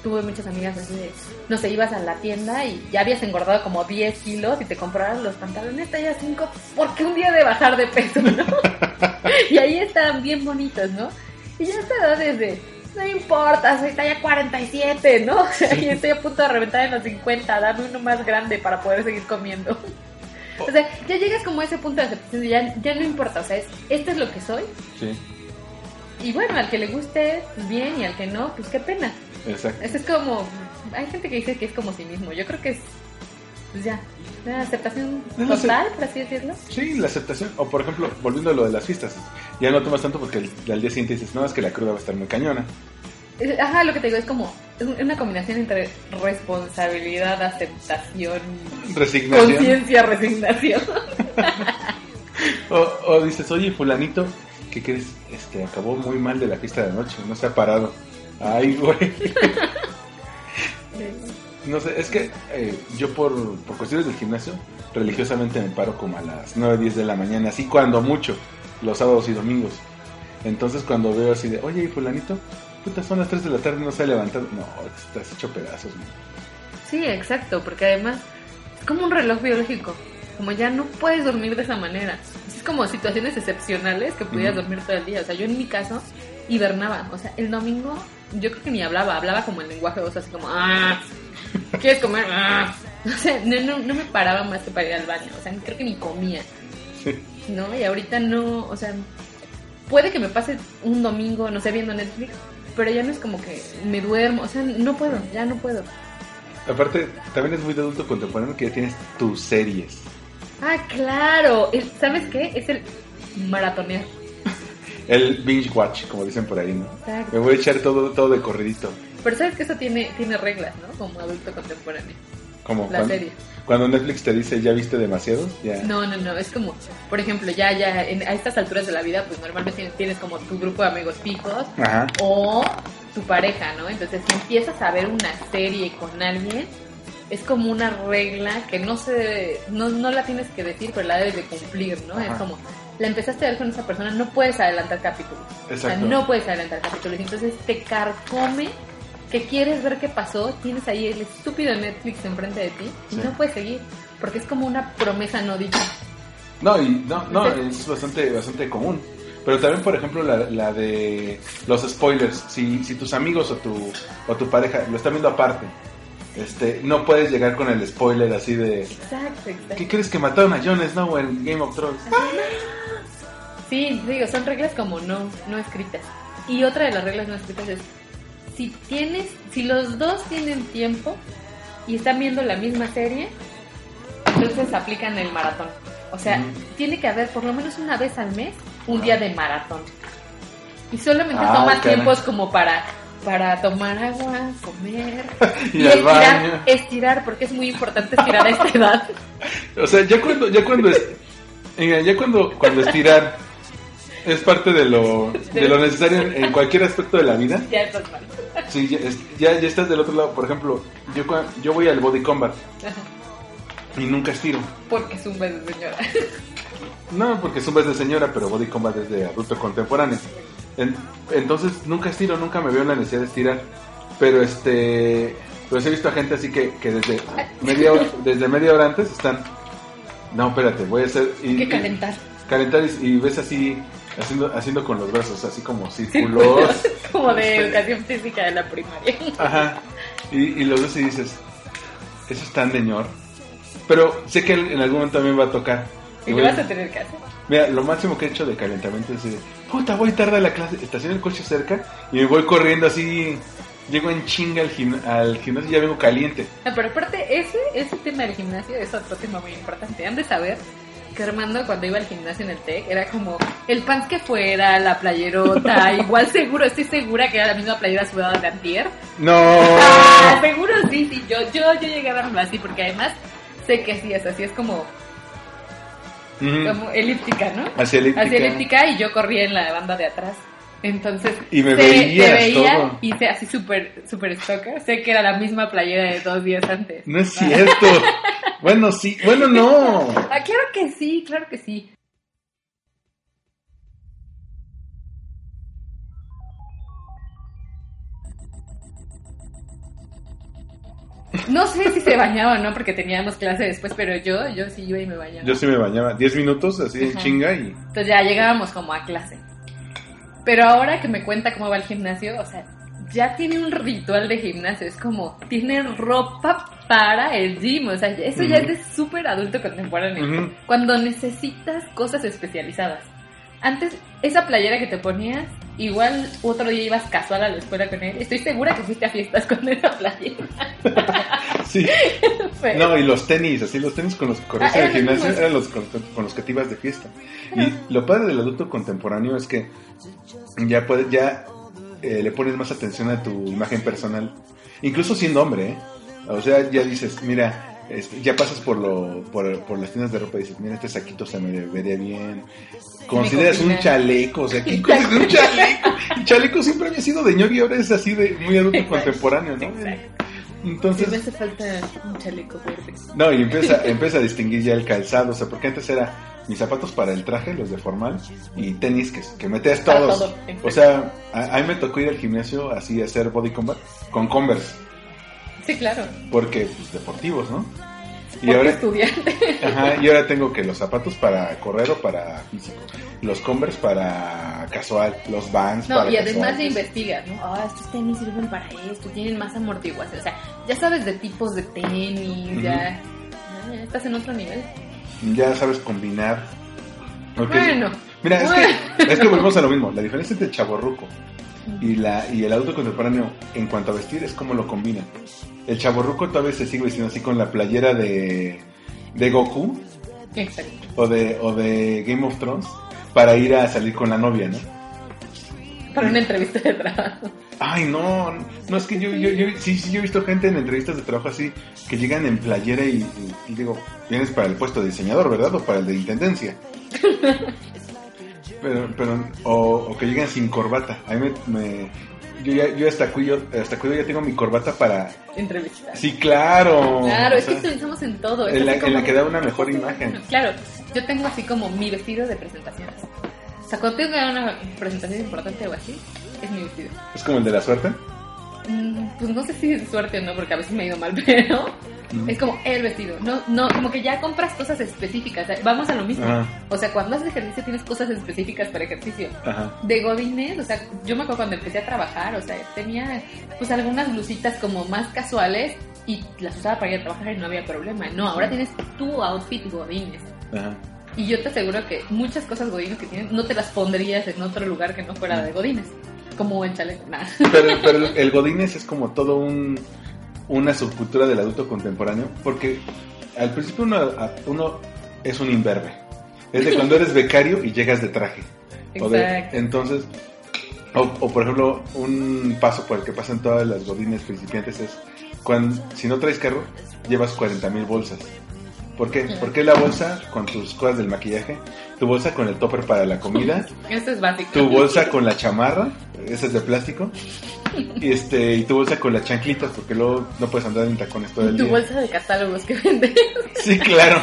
Tuve muchas amigas así de, no sé, ibas a la tienda y ya habías engordado como 10 kilos y te comprabas los pantalones talla 5 porque un día de bajar de peso, ¿no? y ahí estaban bien bonitos, ¿no? Y ya esta edad desde, no importa, soy talla 47, ¿no? O sea, y estoy a punto de reventar en los 50, dame uno más grande para poder seguir comiendo. O sea, ya llegas como a ese punto de aceptación, ya, ya no importa, o sea, es, esto es lo que soy, Sí, y bueno, al que le guste, pues bien, y al que no, pues qué pena. exacto. Eso es como, hay gente que dice que es como sí mismo, yo creo que es, pues ya, una aceptación total, por así decirlo. Sí, la aceptación. O por ejemplo, volviendo a lo de las fiestas. Ya no tomas tanto porque al día siguiente dices, no, es que la cruda va a estar muy cañona. Es- Ajá, lo que te digo es como es una combinación entre responsabilidad, aceptación, Resignación. conciencia, resignación. O, o dices, oye, fulanito, ¿qué crees? Este, acabó muy mal de la fiesta de anoche, no se ha parado. Ay, güey. No sé, es que eh, yo por, por cuestiones del gimnasio, religiosamente me paro como a las 9, 10 de la mañana, así cuando mucho, los sábados y domingos. Entonces cuando veo así de, oye, ¿y fulanito? Puta, son las 3 de la tarde y no se ha levantado. No, estás hecho pedazos, man. Sí, exacto, porque además es como un reloj biológico. Como ya no puedes dormir de esa manera. Como situaciones excepcionales que pudieras dormir todo el día. O sea, yo en mi caso hibernaba. O sea, el domingo yo creo que ni hablaba. Hablaba como en lenguaje de voz, así como, ah, ¿quieres comer? Ah. O sea, no, no, no me paraba más que para ir al baño. O sea, creo que ni comía. Sí. ¿No? Y ahorita no, o sea, puede que me pase un domingo, no sé, viendo Netflix. Pero ya no es como que me duermo. O sea, no puedo, ya no puedo. Aparte, también es muy de adulto contemporáneo que ya tienes tus series. Ah, claro. El- ¿Sabes qué? Es el maratonear. El binge watch, como dicen por ahí, ¿no? Exacto. Me voy a echar todo, todo de corridito. Pero sabes que eso tiene, tiene reglas, ¿no? Como adulto contemporáneo. Como La cuando, serie. cuando Netflix te dice, ¿ya viste demasiado? Ya. No, no, no. Es como, por ejemplo, ya, ya, en- a estas alturas de la vida, pues normalmente tienes, tienes como tu grupo de amigos fijos Ajá. o tu pareja, ¿no? Entonces, si empiezas a ver una serie con alguien, es como una regla que no se, no, no la tienes que decir, pero la debes de cumplir, ¿no? Ajá. Es como, la empezaste a ver con esa persona, no puedes adelantar capítulos. O sea, Exacto. no puedes adelantar capítulos. Entonces te carcome que quieres ver qué pasó, tienes ahí el estúpido Netflix enfrente de ti y Sí. no puedes seguir. Porque es como una promesa no dicha. No, y no, no, es bastante, bastante común. Pero también, por ejemplo, la, la de los spoilers. Si, si tus amigos o tu, o tu pareja lo están viendo aparte, este, no puedes llegar con el spoiler así de... Exacto, exacto. ¿Qué crees que mataron a Jon Snow en Game of Thrones? Sí, digo, son reglas como no, no escritas. Y otra de las reglas no escritas es, si tienes, si los dos tienen tiempo y están viendo la misma serie, entonces aplican el maratón. O sea, tiene que haber por lo menos una vez al mes un día de maratón. Y solamente Ah, tomas caray. tiempos como para para tomar agua, comer Y estirar, baño. estirar, porque es muy importante estirar a esta edad. O sea, ya cuando, ya cuando, es- ya cuando, cuando estirar es parte de lo, de lo necesario en, en cualquier aspecto de la vida, ya estás mal. sí, ya, ya, ya estás del otro lado. Por ejemplo, yo, yo voy al body combat y nunca estiro. Porque es un beso, señora. No, porque es de señora, pero Body Combat es de adulto contemporáneo. En- entonces nunca estiro, nunca me veo en la necesidad de estirar. Pero este, pues he visto a gente así que, que desde media hora, desde media hora antes están. No, espérate, voy a hacer. Y, Hay que calentar. y- calentar y, y ves así haciendo, haciendo con los brazos, así como círculos. como de educación física de la primaria. Ajá. Y, y los ves y dices, eso es tan señor. Pero sé que en algún momento también va a tocar. Y lo vas a tener que hacer. Mira, lo máximo que he hecho de calentamiento es de, puta, voy tarde a la clase, estaciono el coche cerca y me voy corriendo así, llego en chinga al, gimna- al gimnasio y ya vengo caliente. No, pero aparte, ese, ese tema del gimnasio es otro tema muy importante. Han de saber que Armando cuando iba al gimnasio en el TEC era como el pants que fuera, la playerota, igual seguro, estoy segura que era la misma playera sudada de antier. No. Ah, seguro sí, sí, yo, yo, yo llegué a verlo así porque además sé que sí es así, es como, Como elíptica, ¿no? Así elíptica. Así elíptica y yo corría en la banda de atrás. Entonces, Y me veías veía todo. y sé así súper super stalker. Sé que era la misma playera de dos días antes. No es cierto. bueno, sí, bueno, no. Ah, claro que sí, claro que sí. No sé si se bañaba o no, porque teníamos clase después, pero yo, yo sí iba y me bañaba. Yo sí me bañaba 10 minutos así en chinga y... Entonces ya llegábamos como a clase. Pero ahora que me cuenta cómo va el gimnasio, o sea, ya tiene un ritual de gimnasio. Es como, tiene ropa para el gym. O sea, eso ya es de súper adulto contemporáneo. Ujú. Cuando necesitas cosas especializadas. Antes, esa playera que te ponías, igual otro día ibas casual a la escuela con él. Estoy segura que fuiste a fiestas con esa playera. Sí. Pero- No, y los tenis, así los tenis con los que corrías Ah, los gimnasio eran los con, con los que te ibas de fiesta. Y lo padre del adulto contemporáneo es que ya puede, ya eh, le pones más atención a tu imagen personal, incluso siendo hombre, ¿eh? O sea, ya dices, mira, este, ya pasas por lo por, por las tiendas de ropa y dices, mira, este saquito se me vería bien. Consideras un chaleco, o sea, ¿quién considera un chaleco? El chaleco siempre había sido de y ahora es así de muy adulto Exacto. contemporáneo, ¿no? Exacto. Entonces, me hace falta un chaleco verde. no, y empieza, empieza a distinguir ya el calzado, o sea, porque antes era mis zapatos para el traje, los de formal, y tenis que, que metías todos. todo, o sea, a, a mí me tocó ir al gimnasio así a hacer body combat con Converse, Sí, claro. porque pues, deportivos, ¿no? Y Porque ahora, estudiante. ajá, y ahora tengo que los zapatos para correr o para físico, los Converse para casual, los Vans No, para y además casual. de investigar, ¿no? Ah, estos tenis sirven para esto, tienen más amortiguación. O sea, ya sabes de tipos de tenis, ya, ya estás en otro nivel. Ya sabes combinar. Bueno, Mira, es que, es que volvemos a lo mismo. La diferencia entre chaborruco y, la, y el adulto contemporáneo en cuanto a vestir es cómo lo combinan. El chaborruco todavía se sigue vistiendo así con la playera de, de Goku Exacto. o de, o de Game of Thrones para ir a salir con la novia, ¿no? Para una entrevista de trabajo. Ay, no, no es que yo, yo, yo, sí, sí, yo he visto gente en entrevistas de trabajo así que llegan en playera y, y- y digo, vienes para el puesto de diseñador, ¿verdad? O para el de intendencia. Pero, pero, o, o que llegan sin corbata. A mí me, me- yo ya, yo hasta cuido, hasta cuido ya tengo mi corbata para, Entrevista. sí, claro. Claro, O es que pensamos en todo. en la- así en la como- que da una mejor imagen. Claro, yo tengo así como mi vestido de presentaciones. O sea, cuando tengo que dar una presentación importante o así, es mi vestido. es como el de la suerte. Mm, Pues no sé si es suerte o no, porque a veces me ha ido mal, pero es como el vestido. No, no, como que ya compras cosas específicas. Vamos a lo mismo. Ajá. O sea, cuando haces ejercicio tienes cosas específicas para ejercicio. Ajá. De godines, o sea, yo me acuerdo cuando empecé a trabajar, o sea, tenía pues algunas blusitas como más casuales y las usaba para ir a trabajar y no había problema. No, ahora tienes tu outfit godines. Ajá. Y yo te aseguro que muchas cosas godines que tienes no te las pondrías en otro lugar que no fuera de godines. Como el chaleco, nada. Pero, pero el Godínez es como todo un una subcultura del adulto contemporáneo, porque al principio uno, es un imberbe. Es de cuando eres becario y llegas de traje. O de- Exacto. entonces, o, o, por ejemplo, un paso por el que pasan todas las godines principiantes es cuando, si no traes carro, llevas 40 mil bolsas. ¿Por qué? Porque la bolsa con tus cosas del maquillaje, tu bolsa con el topper para la comida, Esto es básico. tu bolsa con la chamarra, esa es de plástico, y este y tu bolsa con las chanclitas, porque luego no puedes andar en tacones todo el tu día. bolsa de catálogos que vendes. Sí, claro.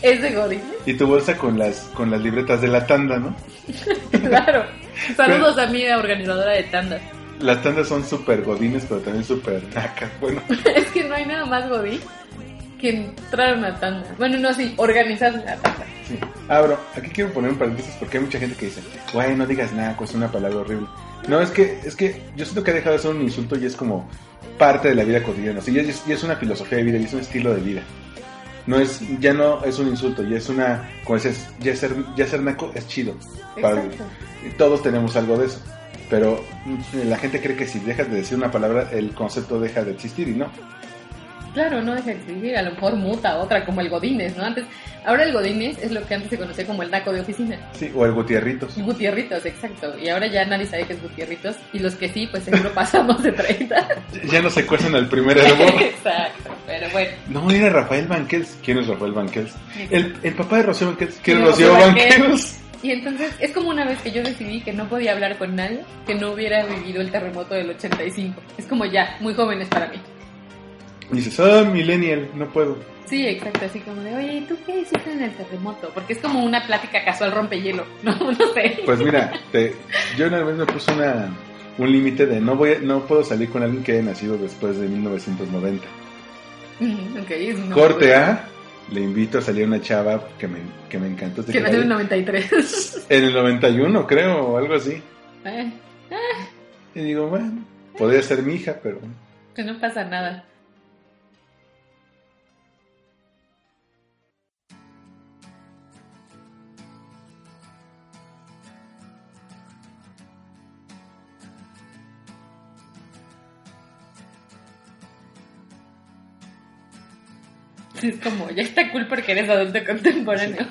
Es de godines. Y tu bolsa con las con las libretas de la tanda, ¿no? Claro. Saludos a mi organizadora de tandas. Las tandas son súper godines, pero también súper nacas. Bueno, Es que no hay nada más godín que entrar a una tanda. Bueno, no, sí, organizar la tanda. Sí. Ah, bro, aquí quiero poner un paréntesis porque hay mucha gente que dice, güey, no digas naco, es una palabra horrible. No, es que, es que yo siento que ha dejado de ser un insulto y es como parte de la vida cotidiana. O sea, ya es, ya es una filosofía de vida y es un estilo de vida. No es, ya no es un insulto, ya es una, como dices, ya ser, ya ser naco es chido. Para- todos tenemos algo de eso. Pero mm, la gente cree que si dejas de decir una palabra, el concepto deja de existir y no. Claro, no deja de existir, a lo mejor muta a otra como el Godínez, ¿no? Antes, ahora el Godínez es lo que antes se conocía como el naco de oficina. Sí, o el Gutierritos. Gutierritos, exacto. Y ahora ya nadie sabe que es Gutierritos. Y los que sí, pues seguro pasamos de 30. Ya no se cuecen al primer hervor. exacto, pero bueno. No, era Rafael Banquels. ¿Quién es Rafael Banquels? El, el papá de Rocío Banquels. ¿Quién es Rocío Banquels? Y entonces es como una vez que yo decidí que no podía hablar con nadie que no hubiera vivido el terremoto del 85. Es como ya, muy jóvenes para mí. Y dices, ah, millennial, no puedo. Sí, exacto, así como de, oye, ¿tú qué hiciste en el terremoto? Porque es como una plática casual rompehielo, no, no sé. Pues mira, te- yo una vez me puse una, un límite de no voy no puedo salir con alguien que haya nacido después de 1990. Mm, ok, es una Corte A, le invito a salir a una chava que me, que me encantó. Que nació en el 93. En el 91, creo, o algo así. Eh, Y digo, bueno, podría ser mi hija, pero que no pasa nada. Es como, ya está cool porque eres adulto contemporáneo.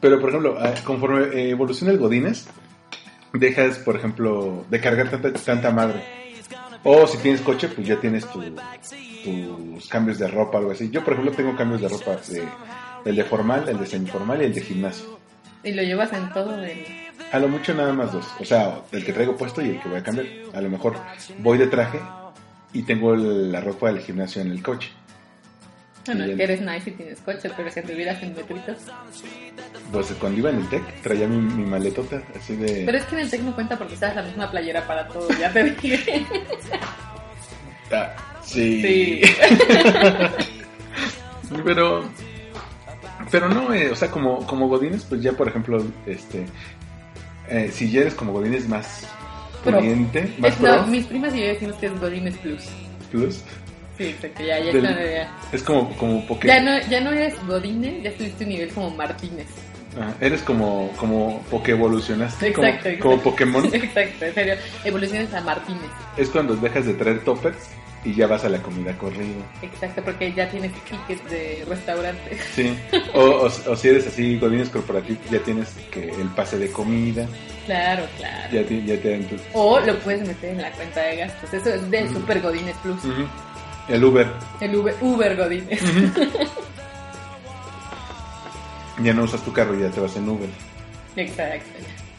Pero, por ejemplo, ah, conforme eh, evoluciona el Godines, dejas, por ejemplo, de cargar tanta, tanta madre. O si tienes coche, pues ya tienes tu- tus cambios de ropa, algo así. Yo, por ejemplo, tengo cambios de ropa, de, el de formal, el de semiformal y el de gimnasio. Y lo llevas en todo el... A lo mucho nada más dos. O sea, el que traigo puesto y el que voy a cambiar. A lo mejor voy de traje y tengo el- la ropa del gimnasio en el coche. Bueno, es que eres nice y tienes coche, pero si anduvieras en metritos. Pues cuando iba en el TEC, traía mi, mi maletota así de... Pero es que en el Tec no cuenta porque sabes la misma playera para todo, ya te dije. Ah, sí. Sí. pero pero no eh, o sea como como godines pues ya por ejemplo este eh, si ya eres como godines más Pro. pudiente más Es- no, mis primas y yo decimos que es Godines Plus. plus Sí, exacto, ya, ya, Del- está, ya. es como como porque Ya no, ya no eres Godines, ya estuviste un nivel como Martínez. ah, eres como como porque evolucionaste como, Exacto, exacto. como Pokémon Exacto, en serio. Evoluciones a Martínez. es cuando dejas de traer toppers y ya vas a la comida corrida Exacto, porque ya tienes tickets de restaurante. sí o, o, o si eres así godines corporativo ya tienes que el pase de comida Claro, claro. ya te, ya te dan tu- O lo puedes meter en la cuenta de gastos. Eso es de Super Godines Plus. Ujú. El Uber El Uber, Uber Godines. ya no usas tu carro y ya te vas en Uber Exacto.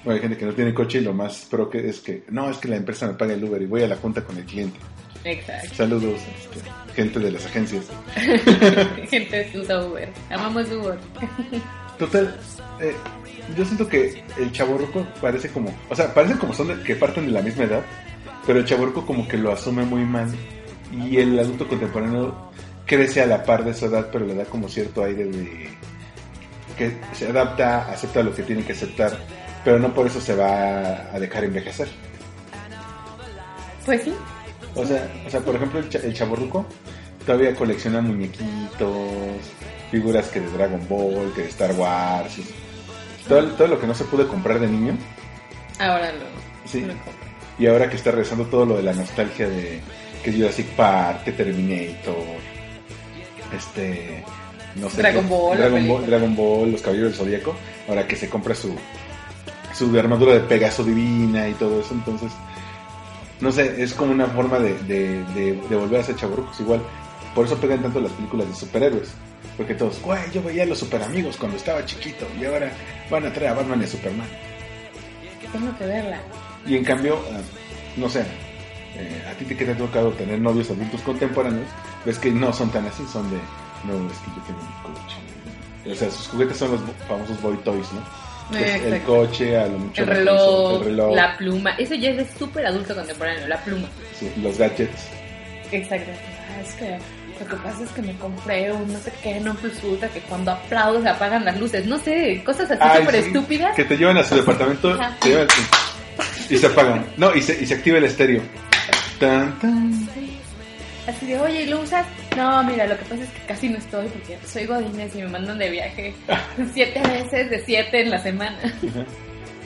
Bueno, hay gente que no tiene coche y lo más pro que es que no, es que la empresa me paga el Uber y voy a la junta con el cliente. Exacto. Saludos, este, gente de las agencias. Gente usa Uber. Amamos Uber. Total, eh, yo siento que el chaborruco parece como, o sea, parece como son de- que parten de la misma edad, pero el chaborruco como que lo asume muy mal y el adulto contemporáneo crece a la par de su edad, pero le da como cierto aire de que se adapta, acepta lo que tiene que aceptar, pero no por eso se va a dejar envejecer. Pues sí. O sea, o sea, por ejemplo, el, cha- el chaborruco todavía colecciona muñequitos, figuras que de Dragon Ball, que de Star Wars, y todo, todo lo que no se pudo comprar de niño. Ahora lo, Sí. lo. Y ahora que está regresando todo lo de la nostalgia de que Jurassic Park, que Terminator, este, no sé, Dragon qué- Ball, Dragon Ball, película. Dragon Ball, los Caballeros del Zodíaco, ahora que se compra su su armadura de Pegaso divina y todo eso, entonces no sé, es como una forma de, de, de, de volver a ser chavorrucos igual. Por eso pegan tanto las películas de superhéroes. Porque todos, güey, yo veía a los superamigos cuando estaba chiquito y ahora van a traer a Batman y a Superman. Tengo que verla. Y en cambio, ah, no sé, eh, a ti te que te ha tocado tener novios adultos contemporáneos, ves que no son tan así, son de, no, es que yo tengo mi coche. O sea, sus juguetes son los famosos boy toys, ¿no? El coche, a lo mucho El reloj, el reloj, la pluma. Eso ya es de súper adulto contemporáneo, la pluma. sí, los gadgets. Exacto. Ah, es que lo que pasa es que me compré un no sé qué, no plus ultra, que cuando aplaudo se apagan las luces. No sé, cosas así súper sí, estúpidas. Que te llevan a su departamento te llevan- y se apagan. No, y se, y se activa el estéreo. Tan, tan. Así de, oye, ¿y ¿lo usas? No, mira, lo que pasa es que casi no estoy porque soy godines y me mandan de viaje siete veces de siete en la semana.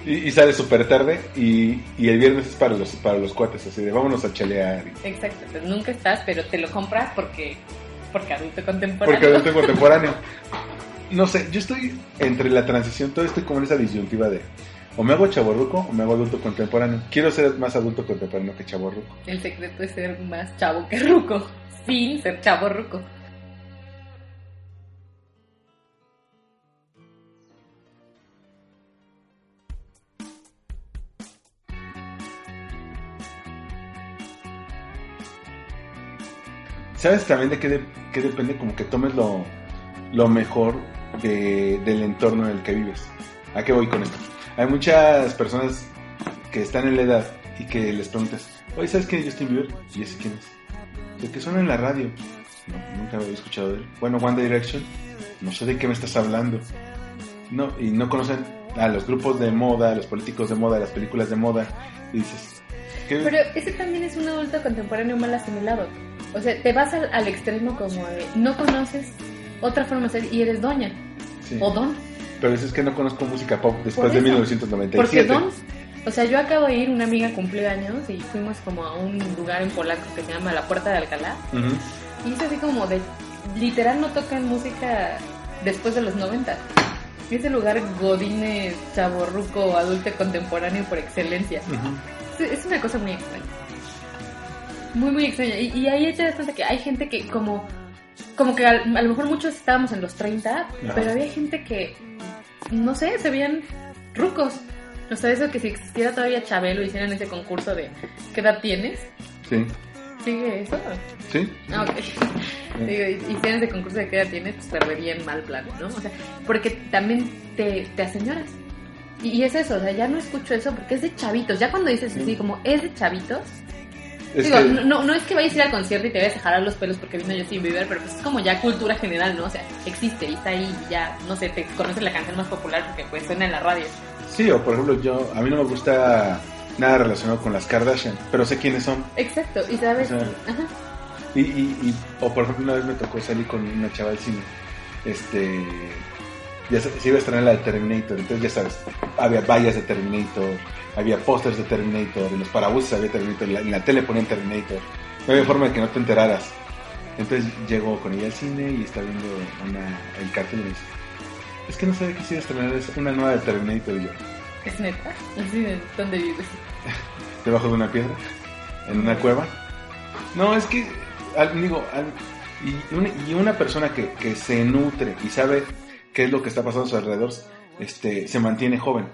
Y, y sale súper tarde y, y el viernes es para los, para los cuates, así de vámonos a chalear. Exacto, pues nunca estás, pero te lo compras porque porque adulto contemporáneo. Porque adulto contemporáneo. No sé, yo estoy entre la transición, todo estoy como en esa disyuntiva de o me hago chaborruco o me hago adulto contemporáneo. Quiero ser más adulto contemporáneo que chaborruco. El secreto es ser más chavo que ruco, sin ser chavo ruco. ¿Sabes también de qué, de- qué depende? Como que tomes lo, lo mejor de- del entorno en el que vives. ¿A qué voy con esto? Hay muchas personas que están en la edad y que les preguntas, oye, ¿sabes quién es Justin Bieber? Y ese quién es. De que suena en la radio. No, nunca había escuchado de él. Bueno, One Direction. No sé de qué me estás hablando. No, y no conocen a los grupos de moda, a los políticos de moda, a las películas de moda. Y dices, ¿qué? Pero ese también es un adulto contemporáneo mal asimilado. O sea, te vas al, al extremo como de no conoces otra forma de ser y eres doña Sí. o don. Pero dices que no conozco música pop después de eso. 1997. Porque o sea, yo acabo de ir, una amiga cumplió años y fuimos como a un lugar en Polaco que se llama La Puerta de Alcalá. Y es así como de, literal no tocan música después de los 90. Ese lugar godine, chaborruco, adulto contemporáneo por excelencia. Es, es una cosa muy extraña. Muy, muy extraña. Y, y ahí te das cuenta que hay gente que como, como que a, a lo mejor muchos estábamos en los 30, pero había gente que, no sé, se veían rucos. O sea, eso que si existiera todavía Chabelo hicieran ese concurso de ¿qué edad tienes? Sí. ¿Sigue eso? Sí. Ah, ok. Digo, hicieran ese concurso de qué edad tienes, pues perderían mal plan, ¿no? O sea, porque también te, te aseñoras. Y, y es eso, o sea, ya no escucho eso porque es de chavitos. Ya cuando dices así, como es de chavitos, Digo, que- no, no, es que vayas a ir al concierto y te vayas a jalar los pelos porque vino Justin Bieber, pero pues es como ya cultura general, ¿no? O sea, existe y está ahí y ya, no sé, te conoces la canción más popular porque pues suena en la radio. Sí, o por ejemplo, yo, a mí no me gusta nada relacionado con las Kardashian, pero sé quiénes son. Exacto, y sabes, O sea, ajá, Y, y, y- o por ejemplo, una vez me tocó salir con una chava al cine. Este. Ya se iba a estrenar la de Terminator, entonces ya sabes, había vallas de Terminator, había pósters de Terminator, en los parabuses había Terminator, en la, en la tele ponían Terminator. No había forma de que no te enteraras. Entonces llegó con ella al cine y está viendo una, el cartel y me dice: Es que no sabe que a estrenar es una nueva de Terminator. Y yo, es neta, así de dónde vives. debajo de una piedra, en una cueva. No, es que, al- digo, al- y, una, y una persona que, que se nutre y sabe qué es lo que está pasando a su alrededor, este, se mantiene joven,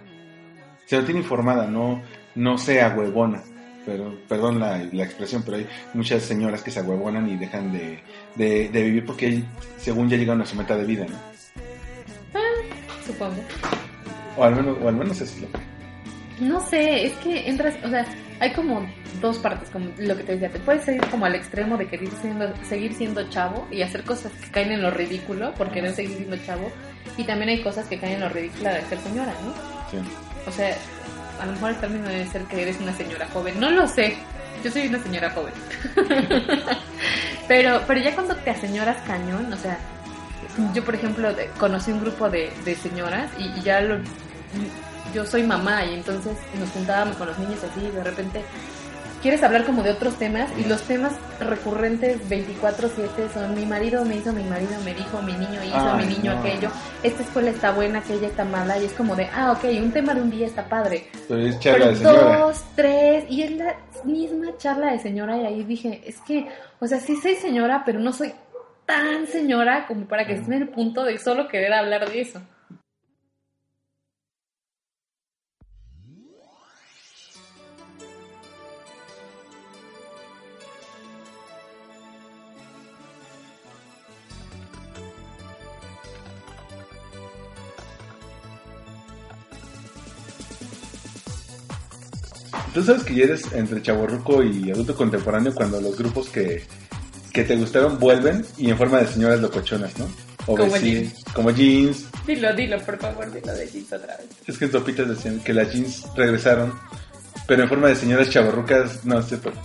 se mantiene informada, no, no sea huevona. Pero, perdón la, la expresión, pero hay muchas señoras que se ahuevonan y dejan de, de, de vivir porque según ya llegaron a su meta de vida, ¿no? Supongo. O al menos, o al menos eso es lo que... No sé, es que entras, o sea, hay como dos partes, como lo que te decía, te puedes ir como al extremo de querer siendo, seguir siendo chavo y hacer cosas que caen en lo ridículo por querer seguir siendo chavo, y también hay cosas que caen en lo ridículo de ser señora, ¿no? Sí. O sea, a lo mejor el término debe ser que eres una señora joven, no lo sé, yo soy una señora joven. pero, pero ya cuando te aseñoras cañón, o sea, yo por ejemplo conocí un grupo de, de señoras y, y ya lo, yo soy mamá y entonces nos juntábamos con los niños así y de repente quieres hablar como de otros temas y los temas recurrentes 24/7 son mi marido me hizo, mi marido me dijo, mi niño hizo, Ay, mi niño no. aquello, esta escuela está buena, aquella está mala y es como de, ah, ok, un tema de un día está padre, Pero es charla pero de señora. dos, tres, y es la misma charla de señora y ahí dije, es que, o sea, sí soy señora, pero no soy tan señora como para que esté en el punto de solo querer hablar de eso. Tú sabes que ya eres entre chaborruco y adulto contemporáneo cuando los grupos que, que te gustaron vuelven y en forma de señoras locochonas, ¿no? O Como jeans. Como jeans. Dilo, dilo, por favor, dilo de jeans otra vez. Es que en Topitas decían que las jeans regresaron, pero en forma de señoras chaborrucas, no sé, pero-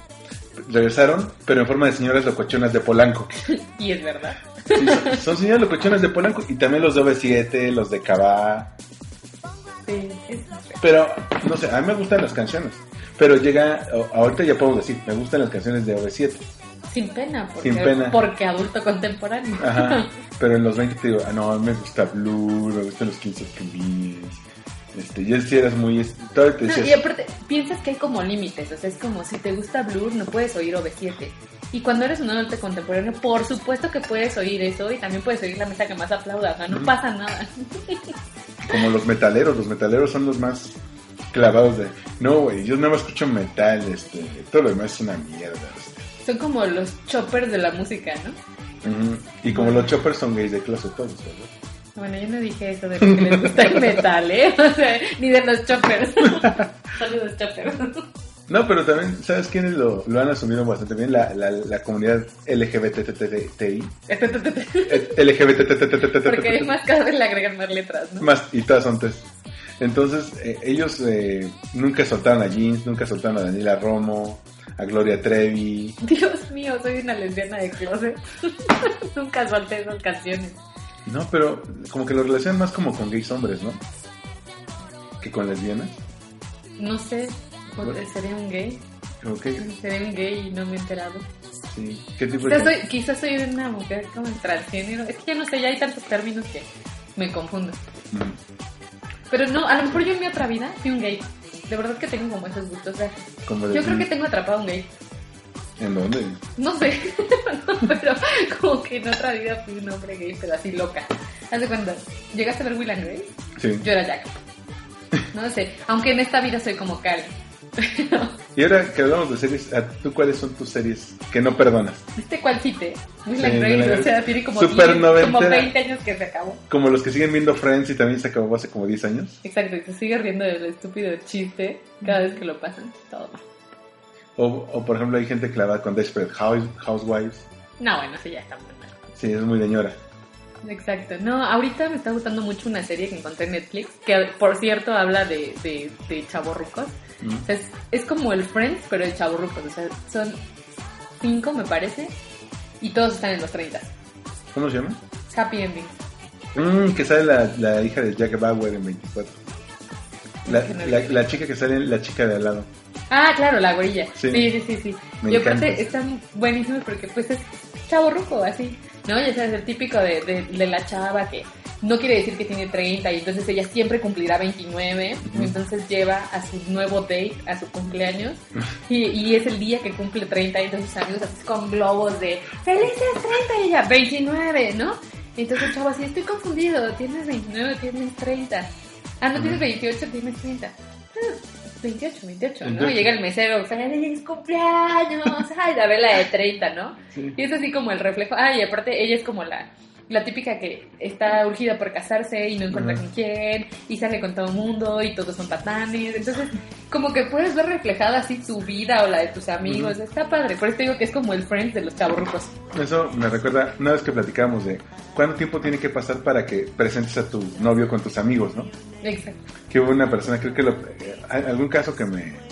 regresaron, pero en forma de señoras locochonas de Polanco. Y es verdad. Sí, son, son señoras locochonas de Polanco y también los de OV7, los de Cabá. Sí, es Pero, no sé, a mí me gustan las canciones. Pero llega, ahorita ya puedo decir, me gustan las canciones de OV7. Sin pena, porque, Sin pena. porque adulto contemporáneo. Ajá. Pero en los 20 te digo, ah, no, me gusta Blue, me gustan los 15 Convenience. Este, yo si eras muy... te No, decías, y aparte, piensas que hay como límites, o sea, es como si te gusta Blur, no puedes oír OV7. Y cuando eres un adulto contemporáneo, por supuesto que puedes oír eso y también puedes oír la mesa que más aplauda, o sea, no pasa nada. como los metaleros, los metaleros son los más clavados de... No, güey, yo nada más escucho metal, este, todo lo demás es una mierda. este. Son como los choppers de la música, ¿no? Y como los choppers son gays de clase todos, ¿verdad? Bueno, yo no dije eso de lo que les gusta el metal, ¿eh? O sea, ni de los choppers. Saludos, choppers. No, pero también, ¿sabes quiénes lo, lo han asumido bastante bien? La, la, la comunidad LGBTTI. Entonces, eh, ellos eh, nunca soltaron a Jeans, nunca soltaron a Daniela Romo, a Gloria Trevi. Dios mío, soy una lesbiana de closet. nunca solté esas canciones. No, pero como que lo relacionan más como con gays hombres, ¿no? Que con lesbianas. No sé, porque seré un gay. Okay. Seré un gay y no me he enterado. Sí. ¿Qué tipo quizás, de... soy, quizás soy una mujer como transgénero. Es que ya no sé, ya hay tantos términos que me confundo. Mm. Pero no, a lo mejor yo en mi otra vida fui un gay. De verdad que tengo como esos gustos. o sea, yo creo que tengo atrapado a un gay. ¿En dónde? No sé, No, pero como que en otra vida fui un hombre gay, pero así loca. Haz de cuenta, ¿llegaste a ver Will and Grace? Sí. Yo era Jack. No sé, aunque en esta vida soy como Karen. Y ahora que hablamos de series, ¿a ¿tú cuáles son tus series que no perdonas? ¿Viste cuál cite? Will Sí, Grace, o sea, tiene como, Super 10, como noventera. 20 años que se acabó. Como los que siguen viendo Friends y también se acabó hace como 10 años. Exacto, y se sigue riendo del estúpido chiste cada vez que lo pasan. Todo mal. O, o por ejemplo hay gente clavada con Desperate House- Housewives. No, bueno, eso ya está muy mal. Sí, es muy señora. Exacto. No, ahorita me está gustando mucho una serie que encontré en Netflix, que por cierto habla de, de, de chavorrucos. Mm. O sea, es, es como el Friends, pero de chavorrucos. O sea, son cinco, me parece, y todos están en los 30. ¿Cómo se llama? Happy Ending. Mm, que sale la, la hija de Jack Bauer en 24. La, no la, chica que sale, la chica de al lado. Ah, claro, la gorilla. Sí. Sí, sí, sí, sí. Me y aparte encanta. están buenísimos porque pues es chavorruco, así. ¿No? Ya sabes, el típico de, de, de la chava que no quiere decir que tiene 30 y entonces ella siempre cumplirá 29 Ujú. y entonces lleva a su nuevo date a su cumpleaños y, y es el día que cumple 30 y entonces sus amigos así con globos de ¡Felices 30! y ella 29, ¿no? Entonces chavo así, estoy confundido, tienes 29, tienes 30. Ah, no, tienes 28, tienes 30. Ah, 28, 28, ¿no? Entonces- Llega el mesero, ¡feliz cumpleaños! ¡Ay, la vela de 30, ¿no? Sí. Y es así como el reflejo. Ah, y aparte ella es como la, la típica que está urgida por casarse y no encuentra con quién, y sale con todo el mundo y todos son patanes. Entonces, como que puedes ver reflejada así tu vida o la de tus amigos. Está padre. Por eso te digo que es como el Friends de los chavorrucos. Eso me recuerda una vez que platicábamos de cuánto tiempo tiene que pasar para que presentes a tu novio con tus amigos, ¿no? Exacto. Que hubo una persona, creo que lo, eh, algún caso que me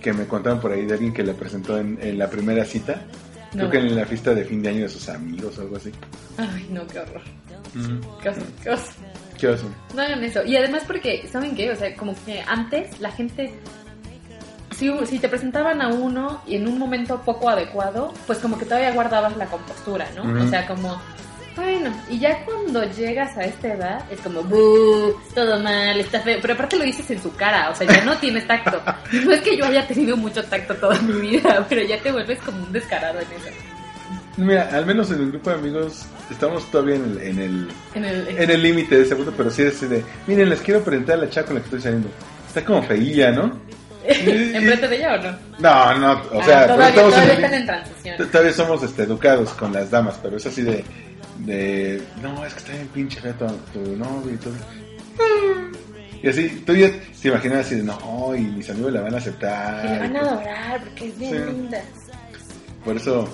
que me contaron por ahí de alguien que le presentó en, en la primera cita, creo No. que en la fiesta de fin de año de sus amigos o algo así. Ay, no, qué horror. Mm. Qué oso, qué oso. ¿Qué oso? No hagan eso. Y además porque, ¿saben qué? O sea, como que antes la gente... Si, si te presentaban a uno y en un momento poco adecuado, pues como que todavía guardabas la compostura, ¿no? O sea, como... Bueno, y ya cuando llegas a esta edad es como, "Buh, todo mal, está feo. Pero aparte lo dices en su cara, o sea, ya no tienes tacto. No es que yo haya tenido mucho tacto toda mi vida, pero ya te vuelves como un descarado en eso. Mira, al menos en el grupo de amigos estamos todavía en el en el En el, en el límite de ese punto, pero sí es así de, miren, les quiero presentar a la chava con la que estoy saliendo. Está como feilla, ¿no? ¿Enfrente de ella o no? No, no, o Ah, sea, pero todavía, todavía en están en transición. Todavía somos este, educados con las damas, pero es así de, de no, es que está bien pinche fea tu, tu novio y todo. Y así, tú ya te imaginas así de, no, y mis amigos la van a aceptar. Y le van a pues, adorar porque es bien Sí. linda. Por eso,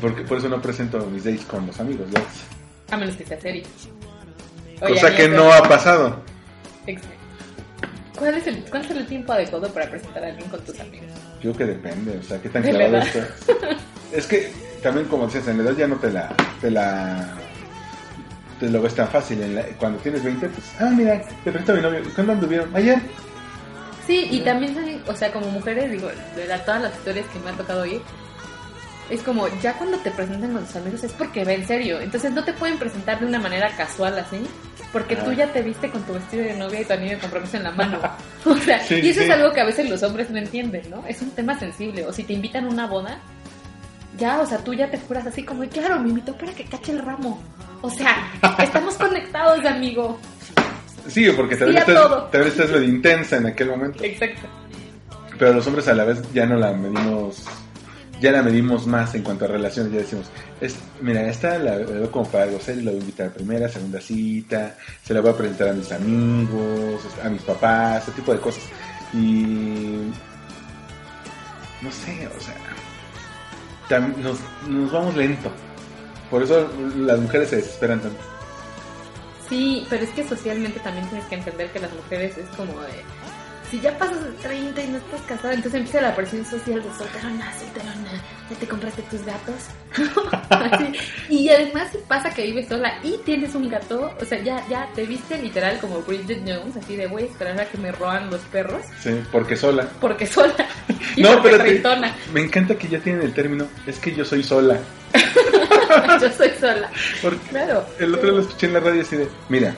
porque, por eso no presento mis dates con los amigos, ¿ya? A menos que sea serio. Cosa que no ha pasado. Exacto. ¿Cuál es, el, ¿Cuál es el tiempo adecuado para presentar a alguien con tus amigos? Yo creo que depende, o sea, qué tan De la clavado. Es que también, como decías, en la edad ya no te la. Te la te lo ves tan fácil. En la- cuando tienes 20, pues, ah, mira, te presento a mi novio. ¿Y ¿Cuándo anduvieron? Ayer. Sí, y también, o sea, como mujeres, digo, de la- todas las historias que me han tocado oír, es como, ya cuando te presentan con tus amigos es porque va en serio. Entonces no te pueden presentar de una manera casual así, porque tú Ah. ya te viste con tu vestido de novia y tu anillo de compromiso en la mano. O sea, Sí, y eso sí. es algo que a veces los hombres no entienden, ¿no? Es un tema sensible. O si te invitan a una boda, ya, o sea, tú ya te juras así como, claro, me invitó para que cache el ramo. O sea, estamos conectados, amigo. Sí, porque tal Sí, vez, a estás, todo. tal vez estás medio intensa en aquel momento. Exacto. Pero los hombres a la vez ya no la medimos. Ya la medimos más en cuanto a relaciones. Ya decimos, es, mira, esta la veo como para algo serio. La voy a invitar a primera, segunda cita. Se la voy a presentar a mis amigos, a mis papás, ese tipo de cosas. Y. No sé, o sea. Nos, nos vamos lento. Por eso las mujeres se desesperan tanto. Sí, pero es que socialmente también tienes que entender que las mujeres es como de... Si ya pasas de 30 y no estás casada, entonces empieza la presión social de solterona, solterona, ya te compraste tus gatos. Y además si pasa que vives sola y tienes un gato, o sea, ya, ya te viste literal como Bridget Jones, así de voy a esperar a que me roban los perros, Sí, porque sola. porque sola. Y No, porque pero te- me encanta que ya tienen el término. Es que yo soy sola. Yo soy sola. Porque Claro. El otro lo escuché en la radio así de, mira,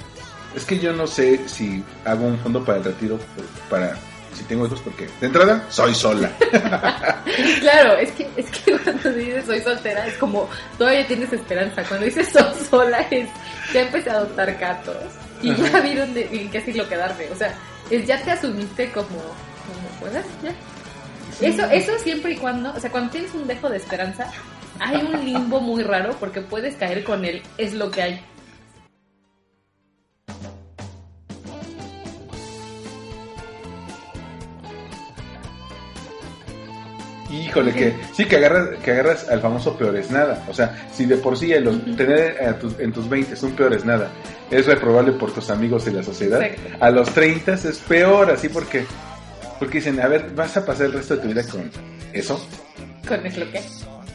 es que yo no sé si hago un fondo para el retiro pues, para si tengo hijos porque de entrada soy sola. Claro, es que, es que cuando dices soy soltera es como todavía tienes esperanza. Cuando dices soy sola es ya empecé a adoptar gatos y ya vi dónde, en qué siglo quedarme. O sea, es ya te asumiste como, como puedas, ya. Eso, eso siempre y cuando, o sea, cuando tienes un dejo de esperanza, hay un limbo muy raro porque puedes caer con él, es lo que hay. Híjole, que sí que agarras, que agarras al famoso peor es nada. O sea, si de por sí los- tener a tus- en tus 20 un peor es nada, es reprobable por tus amigos y la sociedad. Exacto. A los 30 es peor, así porque porque dicen, a ver, vas a pasar el resto de tu vida con eso. Con es lo que.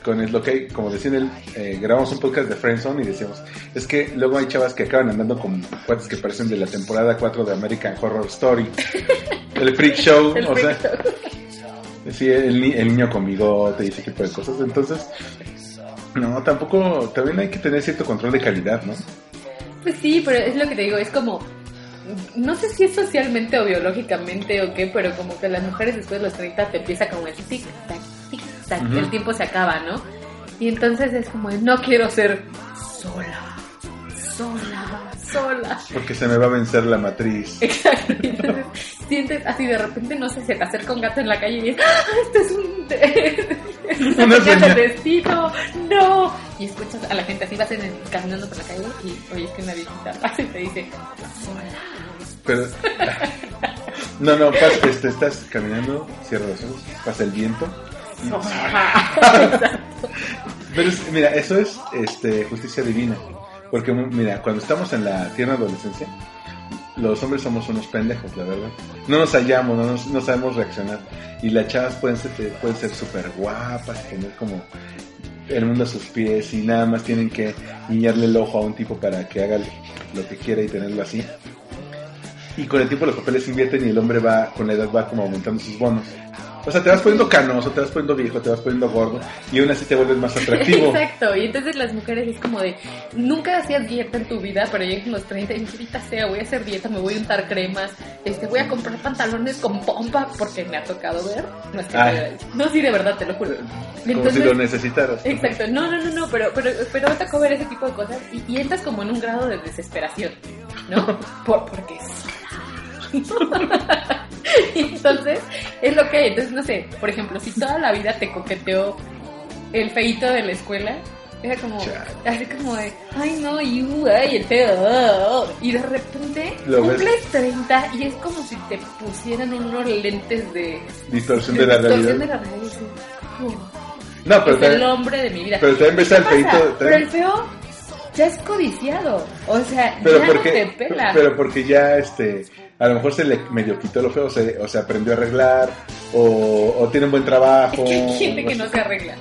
Con es lo que como decían él, eh, grabamos un podcast de Friendzone y decíamos, es que luego hay chavas que acaban andando con cuates que parecen de la temporada 4 de American Horror Story, el freak show, El o sea, freak sí, el, ni- el niño con bigote y ese tipo de cosas, entonces, no, tampoco, también hay que tener cierto control de calidad, ¿no? Pues sí, pero es lo que te digo, es como, no sé si es socialmente o biológicamente o qué, pero como que las mujeres después de los 30 te empieza como el tic el tiempo se acaba, ¿no? Y entonces es como, no quiero ser sola, sola, sola. Porque se me va a vencer la matriz. Exacto, y entonces sientes así de repente, no sé, se te acerca un gato en la calle y dices, ¡Ah, este es un... es una señal señal. de destino, no. Y escuchas a la gente así, vas en el- caminando por la calle y oyes que una viejita pasa y te dice, sola. Pero, no, no, pas- este, estás caminando, cierra los ojos, pasa el viento. Pero mira, eso es este, justicia divina. Porque, mira, cuando estamos en la tierna adolescencia, los hombres somos unos pendejos, la verdad. No nos hallamos, no, nos- no sabemos reaccionar. Y las chavas pueden ser pueden ser súper guapas, tener como el mundo a sus pies y nada más tienen que guiñarle el ojo a un tipo para que haga lo que quiera y tenerlo así. Y con el tiempo los papeles invierten y el hombre va, con la edad va como aumentando sus bonos. O sea, te vas poniendo canoso, te vas poniendo viejo, te vas poniendo gordo y aún así te vuelves más atractivo. Exacto, y entonces las mujeres es como de, nunca hacías dieta en tu vida, pero llegan los 30 y sea, voy a hacer dieta, me voy a untar cremas, este, voy a comprar pantalones con pompa porque me ha tocado ver. No, es que Ah. no, sí, de verdad, te lo juro. Como Entonces- si lo necesitaras. Exacto, no, no, no, no, pero, pero, pero me tocó ver ese tipo de cosas y, y entras como en un grado de desesperación, ¿no? Por, porque es. y entonces, es lo que hay. Entonces, no sé, por ejemplo, si toda la vida te coqueteó el feito de la escuela, Era como, así como de, ay no, you, ay, el feo. oh, oh". Y de repente Lo ves. cumples 30 y es como si te pusieran unos lentes de Distorsión de la distorsión realidad. de la realidad. y dices, "Uf, No, pero es el hombre de mi vida. pero también ves ¿Qué al feito. Pero el feo ya es codiciado. O sea, pero ya no porque, te pela. pero porque ya este a lo mejor se le medio quitó lo feo, se, o se aprendió a arreglar, o, o tiene un buen trabajo. Es que hay gente que no se arregla.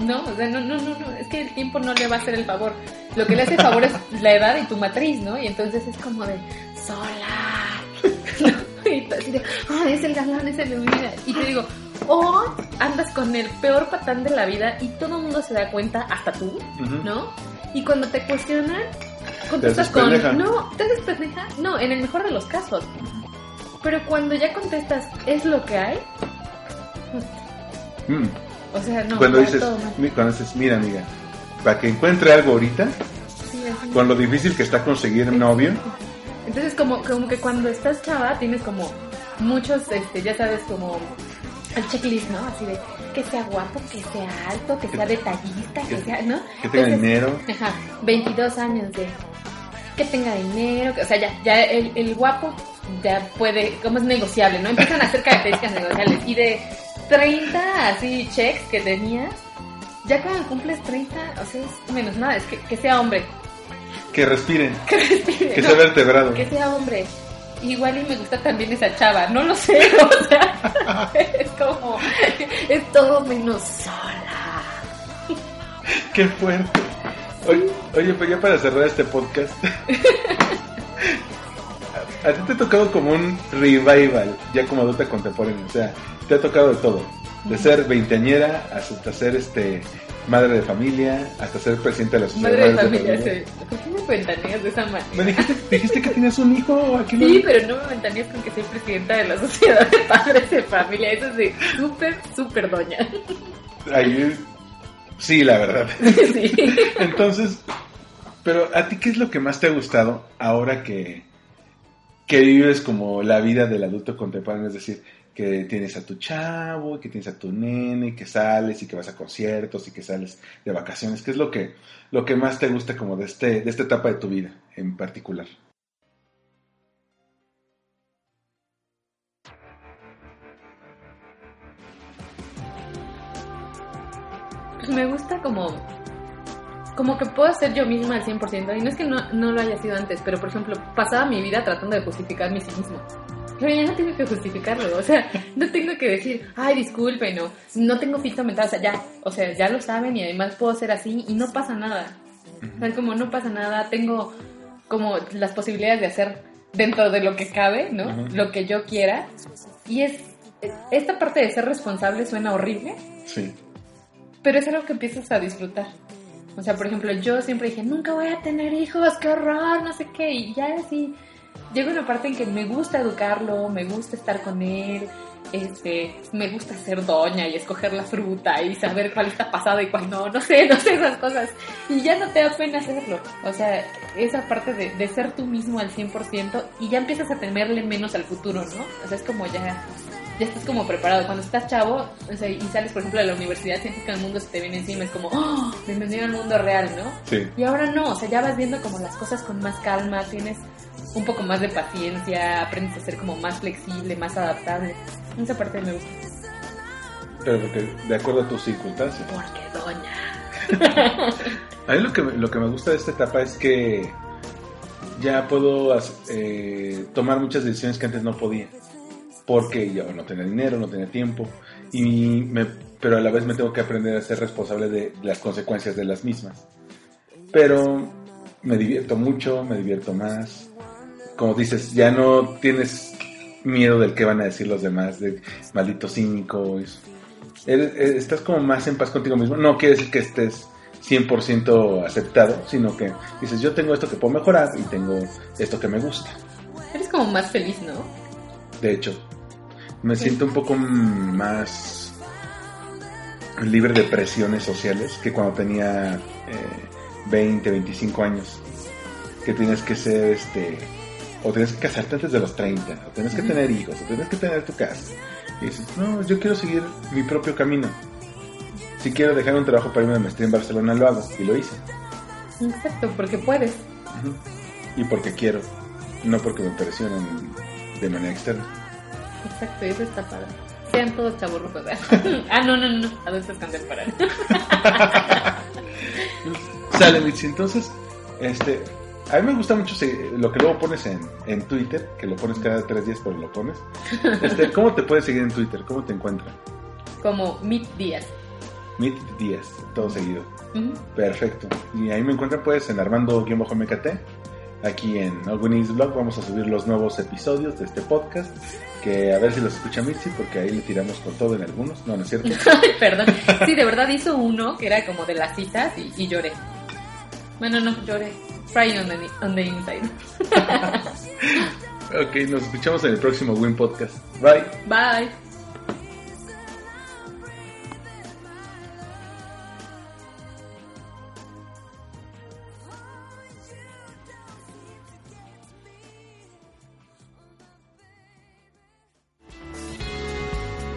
No, o sea, no, no, no, no, es que el tiempo no le va a hacer el favor. Lo que le hace el favor es la edad y tu matriz, ¿no? Y entonces es como de, sola. ¿no? Y así de, es el galán, es el de mi vida. Y te digo, o andas con el peor patán de la vida y todo el mundo se da cuenta, hasta tú, Ujú. ¿no? Y cuando te cuestionan, contestas con, no, te haces pendeja, no, en el mejor de los casos. Pero cuando ya contestas, ¿es lo que hay? Mm. O sea, no, cuando dices, todo cuando dices, mira amiga, para que encuentre algo ahorita, Sí, con lo difícil que está conseguir un novio, Entonces como, como que cuando estás chava tienes como muchos, este, ya sabes, como el checklist, ¿no? Así de que sea guapo, que sea alto, que sea detallista, que que- sea, ¿no? que tenga Entonces, dinero, Ajá, 22 años de que tenga dinero, que- o sea, ya, ya el, el guapo ya puede, como es negociable, ¿no? Empiezan a hacer características negociables y de 30 así checks que tenías, ya cuando cumples 30, o sea, es menos nada, es que, que sea hombre, que respiren, que respire, que ¿no? sea vertebrado. que sea hombre. Igual y me gusta también esa chava, no lo sé, o sea, es como, es todo menos sola. Qué fuerte. Oye, oye, pues ya para cerrar este podcast. a, ti te ha tocado como un revival, ya como adulta contemporánea. O sea, te ha tocado de todo. De ser veinteañera hasta ser este madre de familia, hasta ser presidente de la sociedad. Madre de Madres familia, sí. ¿Por qué me ventaneas de esa Me manera? dijiste, dijiste que tienes un hijo aquí. no? Sí, pero no me ventaneas con que soy presidenta de la sociedad de padres de familia. Eso es de súper, súper doña. Ahí, sí, la verdad. Sí. Entonces, pero a ti qué es lo que más te ha gustado ahora que, que vives como la vida del adulto contemporáneo? Es decir, que tienes a tu chavo, que tienes a tu nene, que sales y que vas a conciertos y que sales de vacaciones. ¿Qué es lo que, lo que más te gusta como de, este, de esta etapa de tu vida en particular? Me gusta como como que puedo ser yo misma al 100% y no es que no, no lo haya sido antes, pero por ejemplo, pasaba mi vida tratando de justificar mi cinismo. Pero ya no tengo que justificarlo, o sea, no tengo que decir, ay, disculpen, no, no tengo fito mental, o sea, ya, o sea, ya lo saben y además puedo ser así y no pasa nada. O sea, como no pasa nada, tengo como las posibilidades de hacer dentro de lo que cabe, ¿no? Lo que yo quiera. Y es, esta parte de ser responsable suena horrible, Sí. Pero es algo que empiezas a disfrutar. O sea, por ejemplo, yo siempre dije, nunca voy a tener hijos, qué horror, no sé qué. Y ya así, llega una parte en que me gusta educarlo, me gusta estar con él, este, me gusta ser doña y escoger la fruta y saber cuál está pasada y cuál no, no sé, no sé esas cosas. Y ya no te da pena hacerlo. O sea, esa parte de, de ser tú mismo al 100% y ya empiezas a temerle menos al futuro, ¿no? O sea, es como ya ya estás como preparado. Cuando estás chavo o sea, y sales, por ejemplo, de la universidad, sientes que el mundo se te viene encima. Es como, ¡oh! Bienvenido al mundo real, ¿no? Sí. Y ahora no, o sea, ya vas viendo como las cosas con más calma, tienes un poco más de paciencia, aprendes a ser como más flexible, más adaptable. Esa parte me gusta. Pero porque de acuerdo a tus circunstancias. Porque doña. A mí lo que, me- lo que me gusta de esta etapa es que ya puedo eh, tomar muchas decisiones que antes no podía. Porque yo no tenía dinero, no tenía tiempo. Y me, pero a la vez me tengo que aprender a ser responsable de las consecuencias de las mismas. Pero me divierto mucho, me divierto más. Como dices, ya no tienes miedo del que van a decir los demás, de maldito cínico. es- eres- eres- estás como más en paz contigo mismo. No quiere decir que estés 100% aceptado, sino que dices, yo tengo esto que puedo mejorar y tengo esto que me gusta. Eres como más feliz, ¿no? De hecho, me siento un poco más libre de presiones sociales que cuando tenía eh, 20, 25 años. Que tienes que ser este. O tienes que casarte antes de los 30, o tienes que tener hijos, o tienes que tener tu casa. Y dices, no, yo quiero seguir mi propio camino. si quiero dejar un trabajo para irme de maestría en Barcelona, lo hago. Y lo hice. Exacto, porque puedes. Y porque quiero, no porque me presionan de manera externa. Exacto, y eso está padre. Sean todos chaburrucos. ah, no, no, no. Adultos contemporáneos. Sale, Mitzi. Entonces, este, a mí me gusta mucho lo que luego pones en, en Twitter, que lo pones cada tres días, pero lo pones. Este, ¿Cómo te puedes seguir en Twitter? ¿Cómo te encuentran? Como Meet Díaz. Mit Díaz, todo seguido. Perfecto. Y ahí me encuentran pues en Armando-MKT. Aquí en Ogwinis Blog vamos a subir los nuevos episodios de este podcast. Que a ver si los escucha Mitzi, porque ahí le tiramos con todo en algunos. No, no es cierto. Perdón. Sí, de verdad hizo uno que era como de las citas y, y lloré. Bueno, no, lloré. Crying on the, on the inside. ok, nos escuchamos en el próximo Win Podcast. Bye. Bye.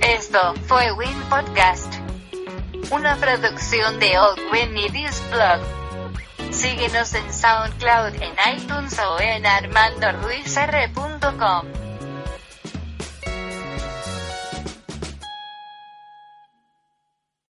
Esto fue Win Podcast. Una producción de Old Win y This Blog. Síguenos en SoundCloud, en iTunes o en armandoruizr.com.